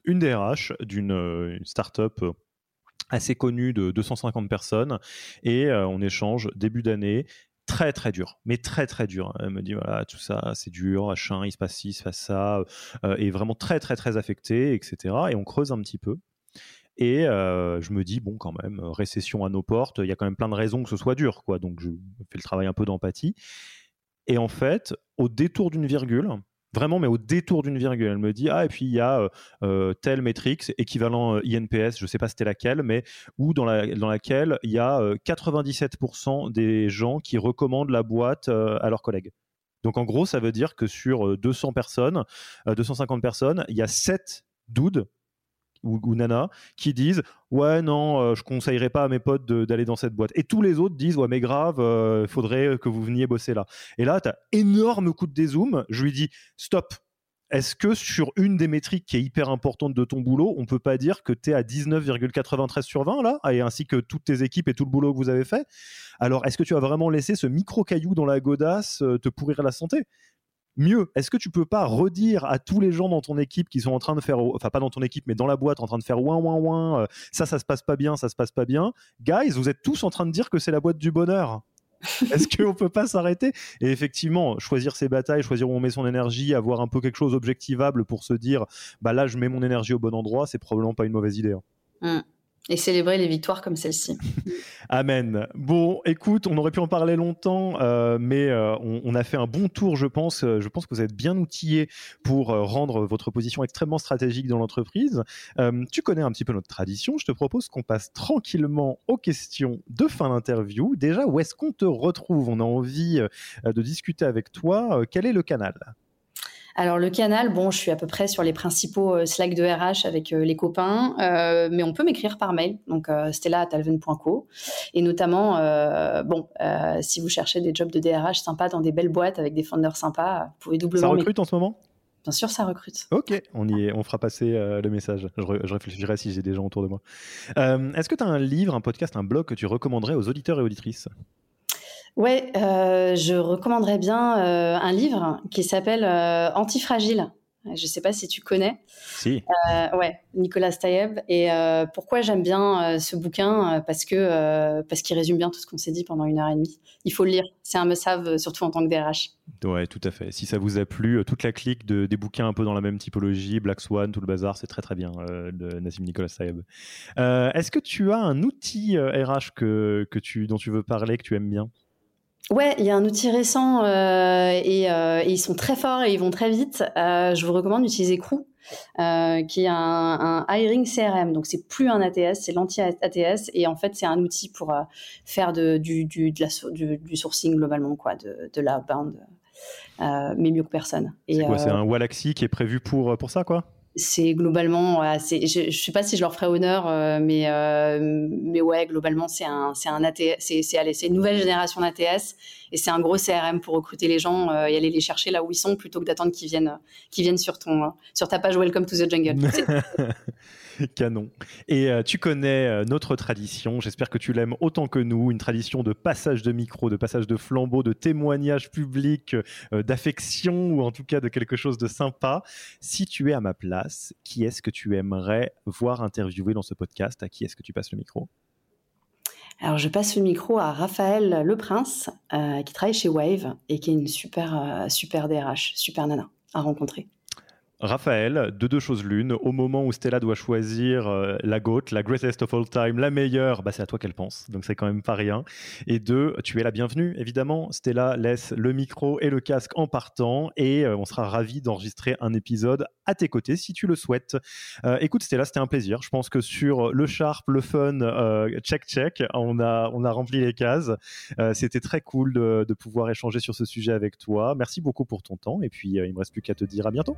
une DRH d'une start-up assez connue de 250 personnes et on échange début d'année très très dur, mais très très dur. Elle me dit voilà tout ça c'est dur, machin, il se passe ci, il se passe ça, euh, et vraiment très très très affecté, etc. Et on creuse un petit peu. Et euh, je me dis bon quand même récession à nos portes, il y a quand même plein de raisons que ce soit dur, quoi. Donc je fais le travail un peu d'empathie. Et en fait, au détour d'une virgule, vraiment, mais au détour d'une virgule. Elle me dit ah et puis il y a euh, euh telle métrique équivalent euh, INPS, je ne sais pas c'était laquelle, mais ou dans, la, dans laquelle il y a 97% euh, des gens qui recommandent la boîte à leurs collègues. Donc en gros, ça veut dire que sur 200 personnes, 250 personnes, il y a 7 doudes ou, Nana qui disent ouais non euh, je conseillerais pas à mes potes d'aller dans cette boîte. Et tous les autres disent ouais mais grave euh, faudrait que vous veniez bosser là. Et là tu as énorme coup de dézoom. Je lui dis stop. Est-ce que sur une des métriques qui est hyper importante de ton boulot, on peut pas dire que tu es à 19,93 sur 20 là, et ainsi que toutes tes équipes et tout le boulot que vous avez fait? Alors, est-ce que tu as vraiment laissé ce micro caillou dans la godasse euh, te pourrir la santé? Mieux, est-ce que tu peux pas redire à tous les gens dans ton équipe qui sont en train de faire, enfin pas dans ton équipe, mais dans la boîte, en train de faire ouin ouin ouin, euh, ça, ça se passe pas bien, ça se passe pas bien. Guys, vous êtes tous en train de dire que c'est la boîte du bonheur. Est-ce qu'on peut pas s'arrêter? Et effectivement, choisir ses batailles, choisir où on met son énergie, avoir un peu quelque chose objectivable pour se dire, bah là, je mets mon énergie au bon endroit, c'est probablement pas une mauvaise idée. Hein. Mm et célébrer les victoires comme celle-ci. Amen. Bon, écoute, on aurait pu en parler longtemps, euh, mais euh, on, a fait un bon tour, je pense. Euh, je pense que vous êtes bien outillés pour rendre votre position extrêmement stratégique dans l'entreprise. tu connais un petit peu notre tradition. Je te propose qu'on passe tranquillement aux questions de fin d'interview. Déjà, où est-ce qu'on te retrouve? On a envie de discuter avec toi. Quel est le canal? Alors le canal, bon, je suis à peu près sur les principaux euh, Slack de RH avec euh, les copains, euh, mais on peut m'écrire par mail, donc stella@talven.co. Et notamment, bon, si vous cherchez des jobs de DRH sympas dans des belles boîtes avec des founders sympas, vous pouvez doublement. Ça recrute en ce moment? Bien sûr, ça recrute. Ok, on y est, on fera passer le message. Je, je, réfléchirai si j'ai des gens autour de moi. Est-ce que tu as un livre, un podcast, un blog que tu recommanderais aux auditeurs et auditrices? Ouais, euh, je recommanderais bien euh, un livre qui s'appelle euh, Antifragile. Je ne sais pas si tu connais. Si. ouais, Nicolas Taïeb. Et pourquoi j'aime bien ce bouquin Parce que parce qu'il résume bien tout ce qu'on s'est dit pendant une heure et demie. Il faut le lire. C'est un must-have, surtout en tant que DRH. Ouais, tout à fait. Si ça vous a plu, toute la clique de, des bouquins un peu dans la même typologie, Black Swan, tout le bazar, c'est très très bien de Nassim Nicolas Taïeb. Est-ce que tu as un outil RH que, que tu, dont tu veux parler, que tu aimes bien? Ouais, il y a un outil récent euh, euh, et, ils sont très forts et ils vont très vite. Euh, je vous recommande d'utiliser Crew, qui est un, hiring CRM. Donc c'est plus un ATS, c'est l'anti-ATS et en fait c'est un outil pour faire de, du, du, du, sourcing globalement, quoi, de, de l'outbound, mais mieux que personne. C'est quoi C'est un Walaxy qui est prévu pour, pour ça, quoi? C'est globalement je, ne sais pas si je leur ferai honneur euh, mais euh, mais ouais globalement c'est un c'est un ATS c'est c'est une nouvelle génération d'ATS et c'est un gros CRM pour recruter les gens euh, et aller les chercher là où ils sont plutôt que d'attendre qu'ils viennent qu'ils viennent sur ton sur ta page Welcome to the Jungle. Canon. Et euh, tu connais euh, notre tradition, j'espère que tu l'aimes autant que nous, une tradition de passage de micro, de passage de flambeau, de témoignage public, euh, d'affection ou en tout cas de quelque chose de sympa. Si tu es à ma place, qui est-ce que tu aimerais voir interviewer dans ce podcast? À qui est-ce que tu passes le micro? Alors, je passe le micro à Raphaël Leprince, qui travaille chez Wave et qui est une super, super DRH, super nana à rencontrer. Raphaël, de deux choses l'une, au moment où Stella doit choisir euh, la GOAT, la greatest of all time, la meilleure, bah, c'est à toi qu'elle pense, donc c'est quand même pas rien. Et deux, tu es la bienvenue, évidemment. Stella laisse le micro et le casque en partant et euh, on sera ravi d'enregistrer un épisode à tes côtés si tu le souhaites. Euh, écoute Stella, c'était un plaisir. Je pense que sur le sharp, le fun, check check, on a, rempli les cases. c'était très cool de, de, pouvoir échanger sur ce sujet avec toi. Merci beaucoup pour ton temps et puis il me reste plus qu'à te dire à bientôt.